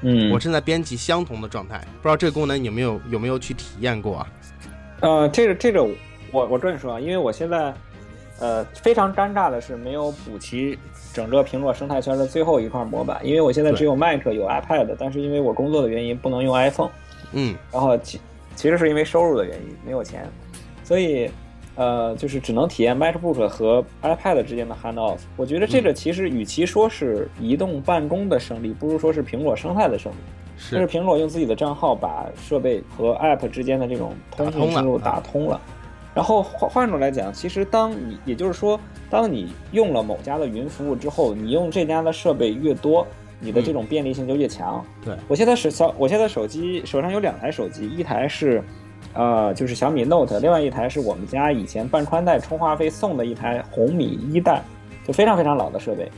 嗯，我正在编辑相同的状态，不知道这个功能有没有有没有去体验过啊？呃，这个这个我我这么说啊，因为我现在呃非常尴尬的是没有补齐整个苹果生态圈的最后一块模板，因为我现在只有 Mac 有 iPad，但是因为我工作的原因不能用 iPhone。嗯，然后其其实是因为收入的原因没有钱。所以，呃，就是只能体验 MacBook 和 iPad 之间的 handoff。我觉得这个其实与其说是移动办公的胜利，不如说是苹果生态的胜利。是是苹果用自己的账号把设备和 App 之间的这种通讯记录打通了。然后换换种来讲，其实当你也就是说，当你用了某家的云服务之后，你用这家的设备越多，你的这种便利性就越强。对我现在手小，我现在手机手上有两台手机，一台是。呃，就是小米 Note，另外一台是我们家以前办宽带充话费送的一台红米一代，就非常非常老的设备。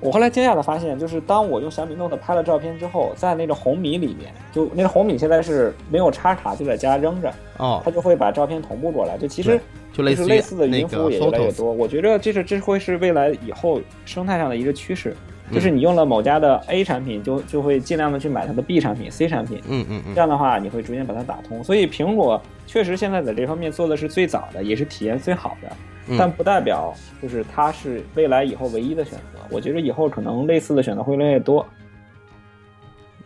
我后来惊讶的发现，就是当我用小米 Note 拍了照片之后，在那个红米里面，就那个红米现在是没有插卡，就在家扔着，哦，它就会把照片同步过来。就其实就类似类似的云服务也越来越多。我觉得这是这会是未来以后生态上的一个趋势。就是你用了某家的 A 产品，就就会尽量的去买它的 B 产品、C 产品。嗯嗯嗯。这样的话，你会逐渐把它打通。所以苹果确实现在在这方面做的是最早的，也是体验最好的。但不代表就是它是未来以后唯一的选择。我觉得以后可能类似的选择会越来越多。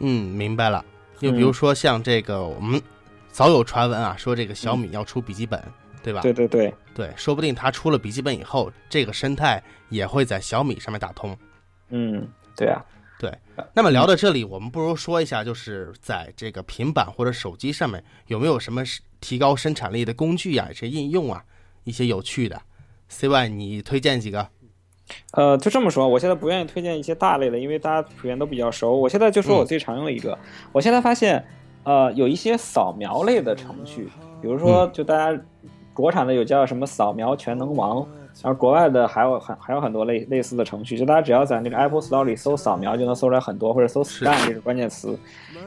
嗯，明白了。就比如说像这个，我们早有传闻啊，说这个小米要出笔记本，对吧？对对对对，说不定它出了笔记本以后，这个生态也会在小米上面打通。嗯，对啊，对。那么聊到这里，我们不如说一下，就是在这个平板或者手机上面有没有什么提高生产力的工具呀、一些应用啊，一些有趣的。CY，你推荐几个？呃，就这么说，我现在不愿意推荐一些大类的，因为大家普遍都比较熟。我现在就说我最常用的一个。我现在发现，呃，有一些扫描类的程序，比如说，就大家国产的有叫什么扫描全能王，然后国外的还有很还有很多类类似的程序，就大家只要在那个 Apple Store 里搜扫描，就能搜出来很多，或者搜 scan 这个关键词。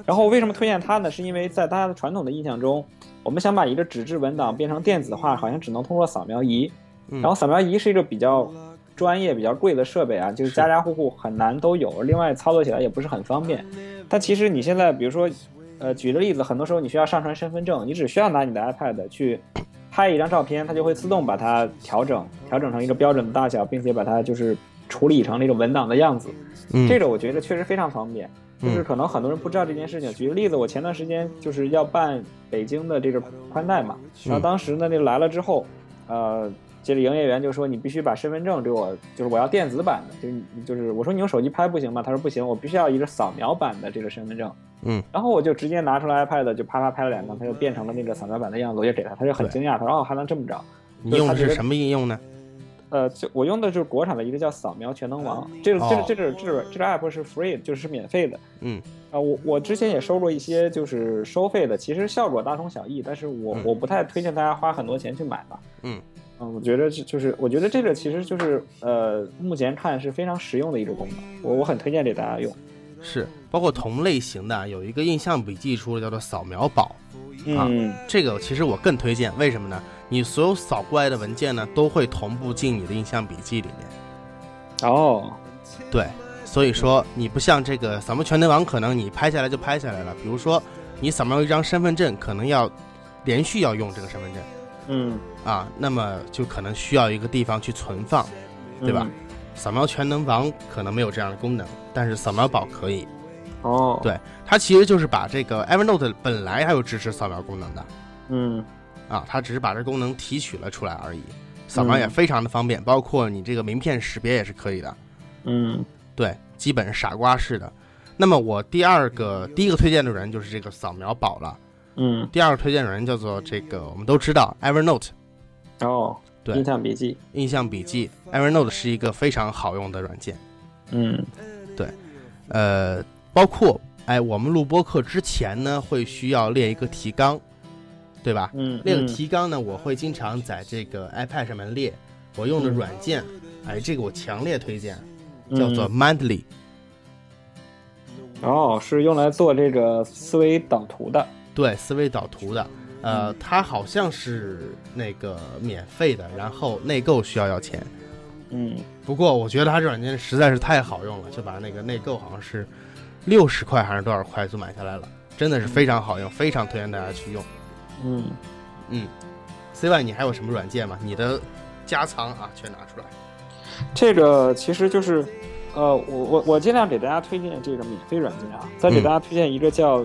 然后为什么推荐它呢？是因为在大家的传统的印象中，我们想把一个纸质文档变成电子化，好像只能通过扫描仪。然后扫描仪是一个比较专业、比较贵的设备啊，就是家家户户很难都有，另外操作起来也不是很方便。但其实你现在，比如说，呃，举个例子，很多时候你需要上传身份证，你只需要拿你的 iPad 去拍一张照片，它就会自动把它调整，调整成一个标准的大小，并且把它就是处理成那个文档的样子。嗯，这个我觉得确实非常方便。就是可能很多人不知道这件事情。举个例子，我前段时间就是要办北京的这个宽带嘛，然后当时呢，那来了之后，呃。这个营业员就说：“你必须把身份证给我，就是我要电子版的，就是就是我说你用手机拍不行吗？他说不行，我必须要一个扫描版的这个身份证。嗯，然后我就直接拿出来 iPad 就啪啪拍了两张，它就变成了那个扫描版的样子，我就给他，他就很惊讶，他说哦还能这么着。你用的是什么应用呢？呃，就我用的就是国产的一个叫扫描全能王，这个这个这个这个这个 app 是 free，就是免费的。嗯，啊我我之前也收过一些就是收费的，其实效果大同小异，但是我我不太推荐大家花很多钱去买吧。嗯。嗯，我觉得就就是，我觉得这个其实就是，呃，目前看是非常实用的一个功能，我我很推荐给大家用。是，包括同类型的有一个印象笔记出了叫做扫描宝，啊，这个其实我更推荐，为什么呢？你所有扫过来的文件呢，都会同步进你的印象笔记里面。哦，对，所以说你不像这个扫描全能王，可能你拍下来就拍下来了。比如说你扫描一张身份证，可能要连续要用这个身份证。嗯。啊，那么就可能需要一个地方去存放，对吧？扫描全能王可能没有这样的功能，但是扫描宝可以。哦，对，它其实就是把这个 Evernote 本来还有支持扫描功能的，嗯，啊，它只是把这功能提取了出来而已。扫描也非常的方便，包括你这个名片识别也是可以的。嗯，对，基本傻瓜式的。那么我第二个第一个推荐的人就是这个扫描宝了。嗯，第二个推荐人叫做这个，我们都知道 Evernote。哦，对，印象笔记，印象笔记，Evernote 是一个非常好用的软件。嗯，对，呃，包括哎，我们录播课之前呢，会需要列一个提纲，对吧？嗯，列个提纲呢，我会经常在这个 iPad 上面列。我用的软件，哎，这个我强烈推荐，叫做 Mindly。哦，是用来做这个思维导图的。对，思维导图的。呃，它好像是那个免费的，然后内购需要要钱。嗯，不过我觉得它这软件实在是太好用了，就把那个内购好像是六十块还是多少块就买下来了，真的是非常好用，非常推荐大家去用。嗯嗯，C Y，你还有什么软件吗？你的加仓啊，全拿出来。这个其实就是，呃，我我我尽量给大家推荐这个免费软件啊，再给大家推荐一个叫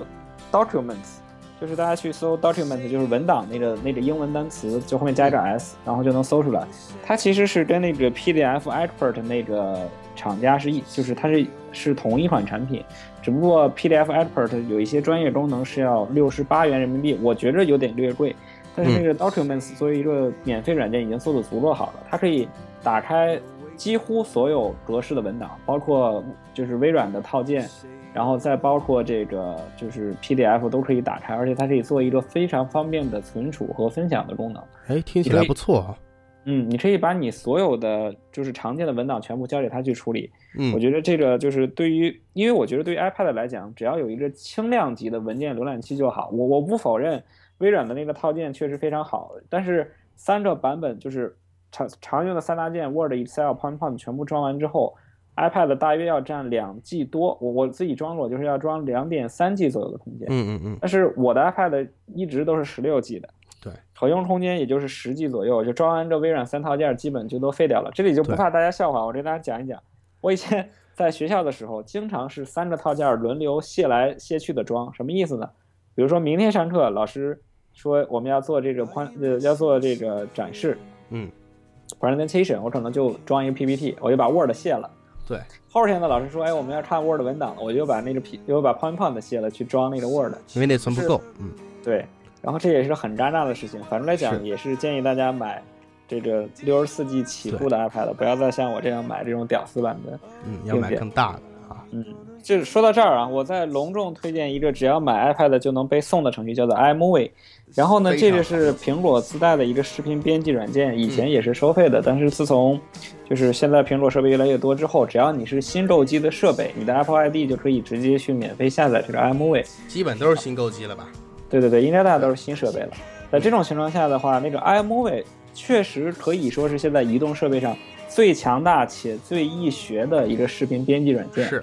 Documents。就是大家去搜 document，就是文档那个那个英文单词，就后面加一个 s，然后就能搜出来。它其实是跟那个 PDF Expert 那个厂家是一，就是它是是同一款产品，只不过 PDF Expert 有一些专业功能是要六十八元人民币，我觉着有点略贵。但是那个 Documents 作为一个免费软件，已经做的足够好了，它可以打开几乎所有格式的文档，包括就是微软的套件。然后再包括这个就是 PDF 都可以打开，而且它可以做一个非常方便的存储和分享的功能。哎，听起来不错啊。嗯，你可以把你所有的就是常见的文档全部交给他去处理。嗯，我觉得这个就是对于，因为我觉得对于 iPad 来讲，只要有一个轻量级的文件浏览器就好。我我不否认微软的那个套件确实非常好，但是三个版本就是常常用的三大件 Word、Excel、PowerPoint 全部装完之后。iPad 大约要占两 G 多，我我自己装过，就是要装两点三 G 左右的空间。嗯嗯嗯。但是我的 iPad 一直都是十六 G 的，对，可用空间也就是十 G 左右，就装完这微软三套件，基本就都废掉了。这里就不怕大家笑话，我给大家讲一讲。我以前 在学校的时候，经常是三个套件轮流卸来卸去的装，什么意思呢？比如说明天上课，老师说我们要做这个宽呃要做这个展示，嗯，presentation，我可能就装一个 PPT，我就把 Word 卸了。对，后天呢，老师说，哎，我们要看 Word 文档，我就把那个 P，又把 PowerPoint 卸了，去装那个 Word，因为内存不够。嗯，对。然后这也是很尴尬的事情。反正来讲，也是建议大家买这个六十四 G 起步的 iPad，不要再像我这样买这种屌丝版的。嗯，要买更大的啊。啊。嗯，就是说到这儿啊，我再隆重推荐一个只要买 iPad 就能被送的程序，叫做 iMovie。然后呢，这个是苹果自带的一个视频编辑软件，以前也是收费的，但是自从就是现在苹果设备越来越多之后，只要你是新购机的设备，你的 Apple ID 就可以直接去免费下载这个 iMovie。基本都是新购机了吧？对对对，应该大家都是新设备了。在这种情况下的话，那个 iMovie 确实可以说是现在移动设备上最强大且最易学的一个视频编辑软件。是。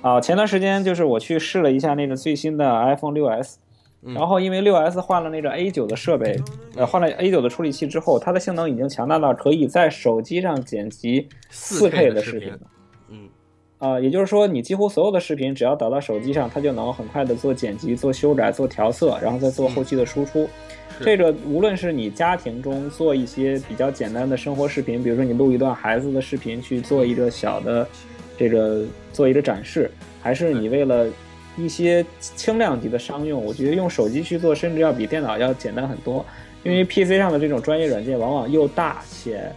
啊，前段时间就是我去试了一下那个最新的 iPhone 6s。然后因为六 S 换了那个 A 九的设备，呃，换了 A 九的处理器之后，它的性能已经强大到可以在手机上剪辑四 K 的视频。嗯，啊，也就是说，你几乎所有的视频只要导到手机上，它就能很快的做剪辑、做修改、做调色，然后再做后期的输出。这个无论是你家庭中做一些比较简单的生活视频，比如说你录一段孩子的视频去做一个小的这个做一个展示，还是你为了。一些轻量级的商用，我觉得用手机去做，甚至要比电脑要简单很多。因为 PC 上的这种专业软件往往又大且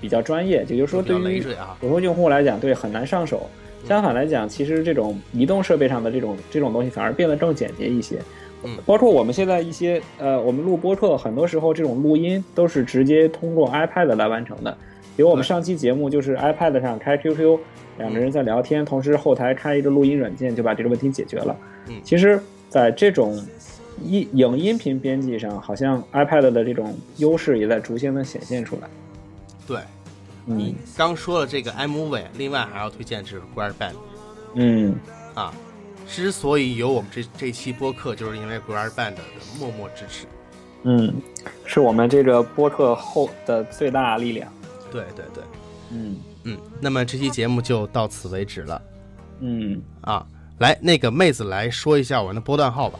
比较专业，也就是说对于普通用户来讲，对很难上手。相反来讲，其实这种移动设备上的这种这种东西反而变得更简洁一些。嗯，包括我们现在一些呃，我们录播客，很多时候这种录音都是直接通过 iPad 来完成的。比如我们上期节目就是 iPad 上开 QQ。两个人在聊天，同时后台开一个录音软件，就把这个问题解决了。嗯，其实，在这种音影音频编辑上，好像 iPad 的这种优势也在逐渐的显现出来。对，你刚说了这个 iMovie，另外还要推荐这个 GarageBand。嗯，啊，之所以有我们这这期播客，就是因为 GarageBand 的默默支持。嗯，是我们这个播客后的最大力量。对对对，嗯。嗯，那么这期节目就到此为止了。嗯啊，来，那个妹子来说一下我们的波段号吧。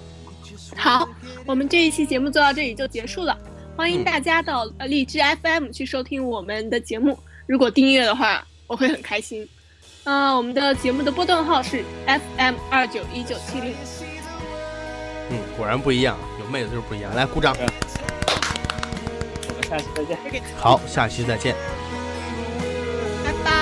好，我们这一期节目做到这里就结束了。欢迎大家到荔枝 FM 去收听我们的节目。如果订阅的话，我会很开心。啊，我们的节目的波段号是 FM 二九一九七零。嗯，果然不一样，有妹子就是不一样。来，鼓掌。下期再见。好下期再见。拜拜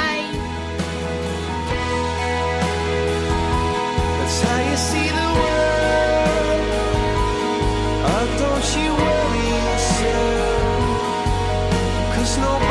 nobody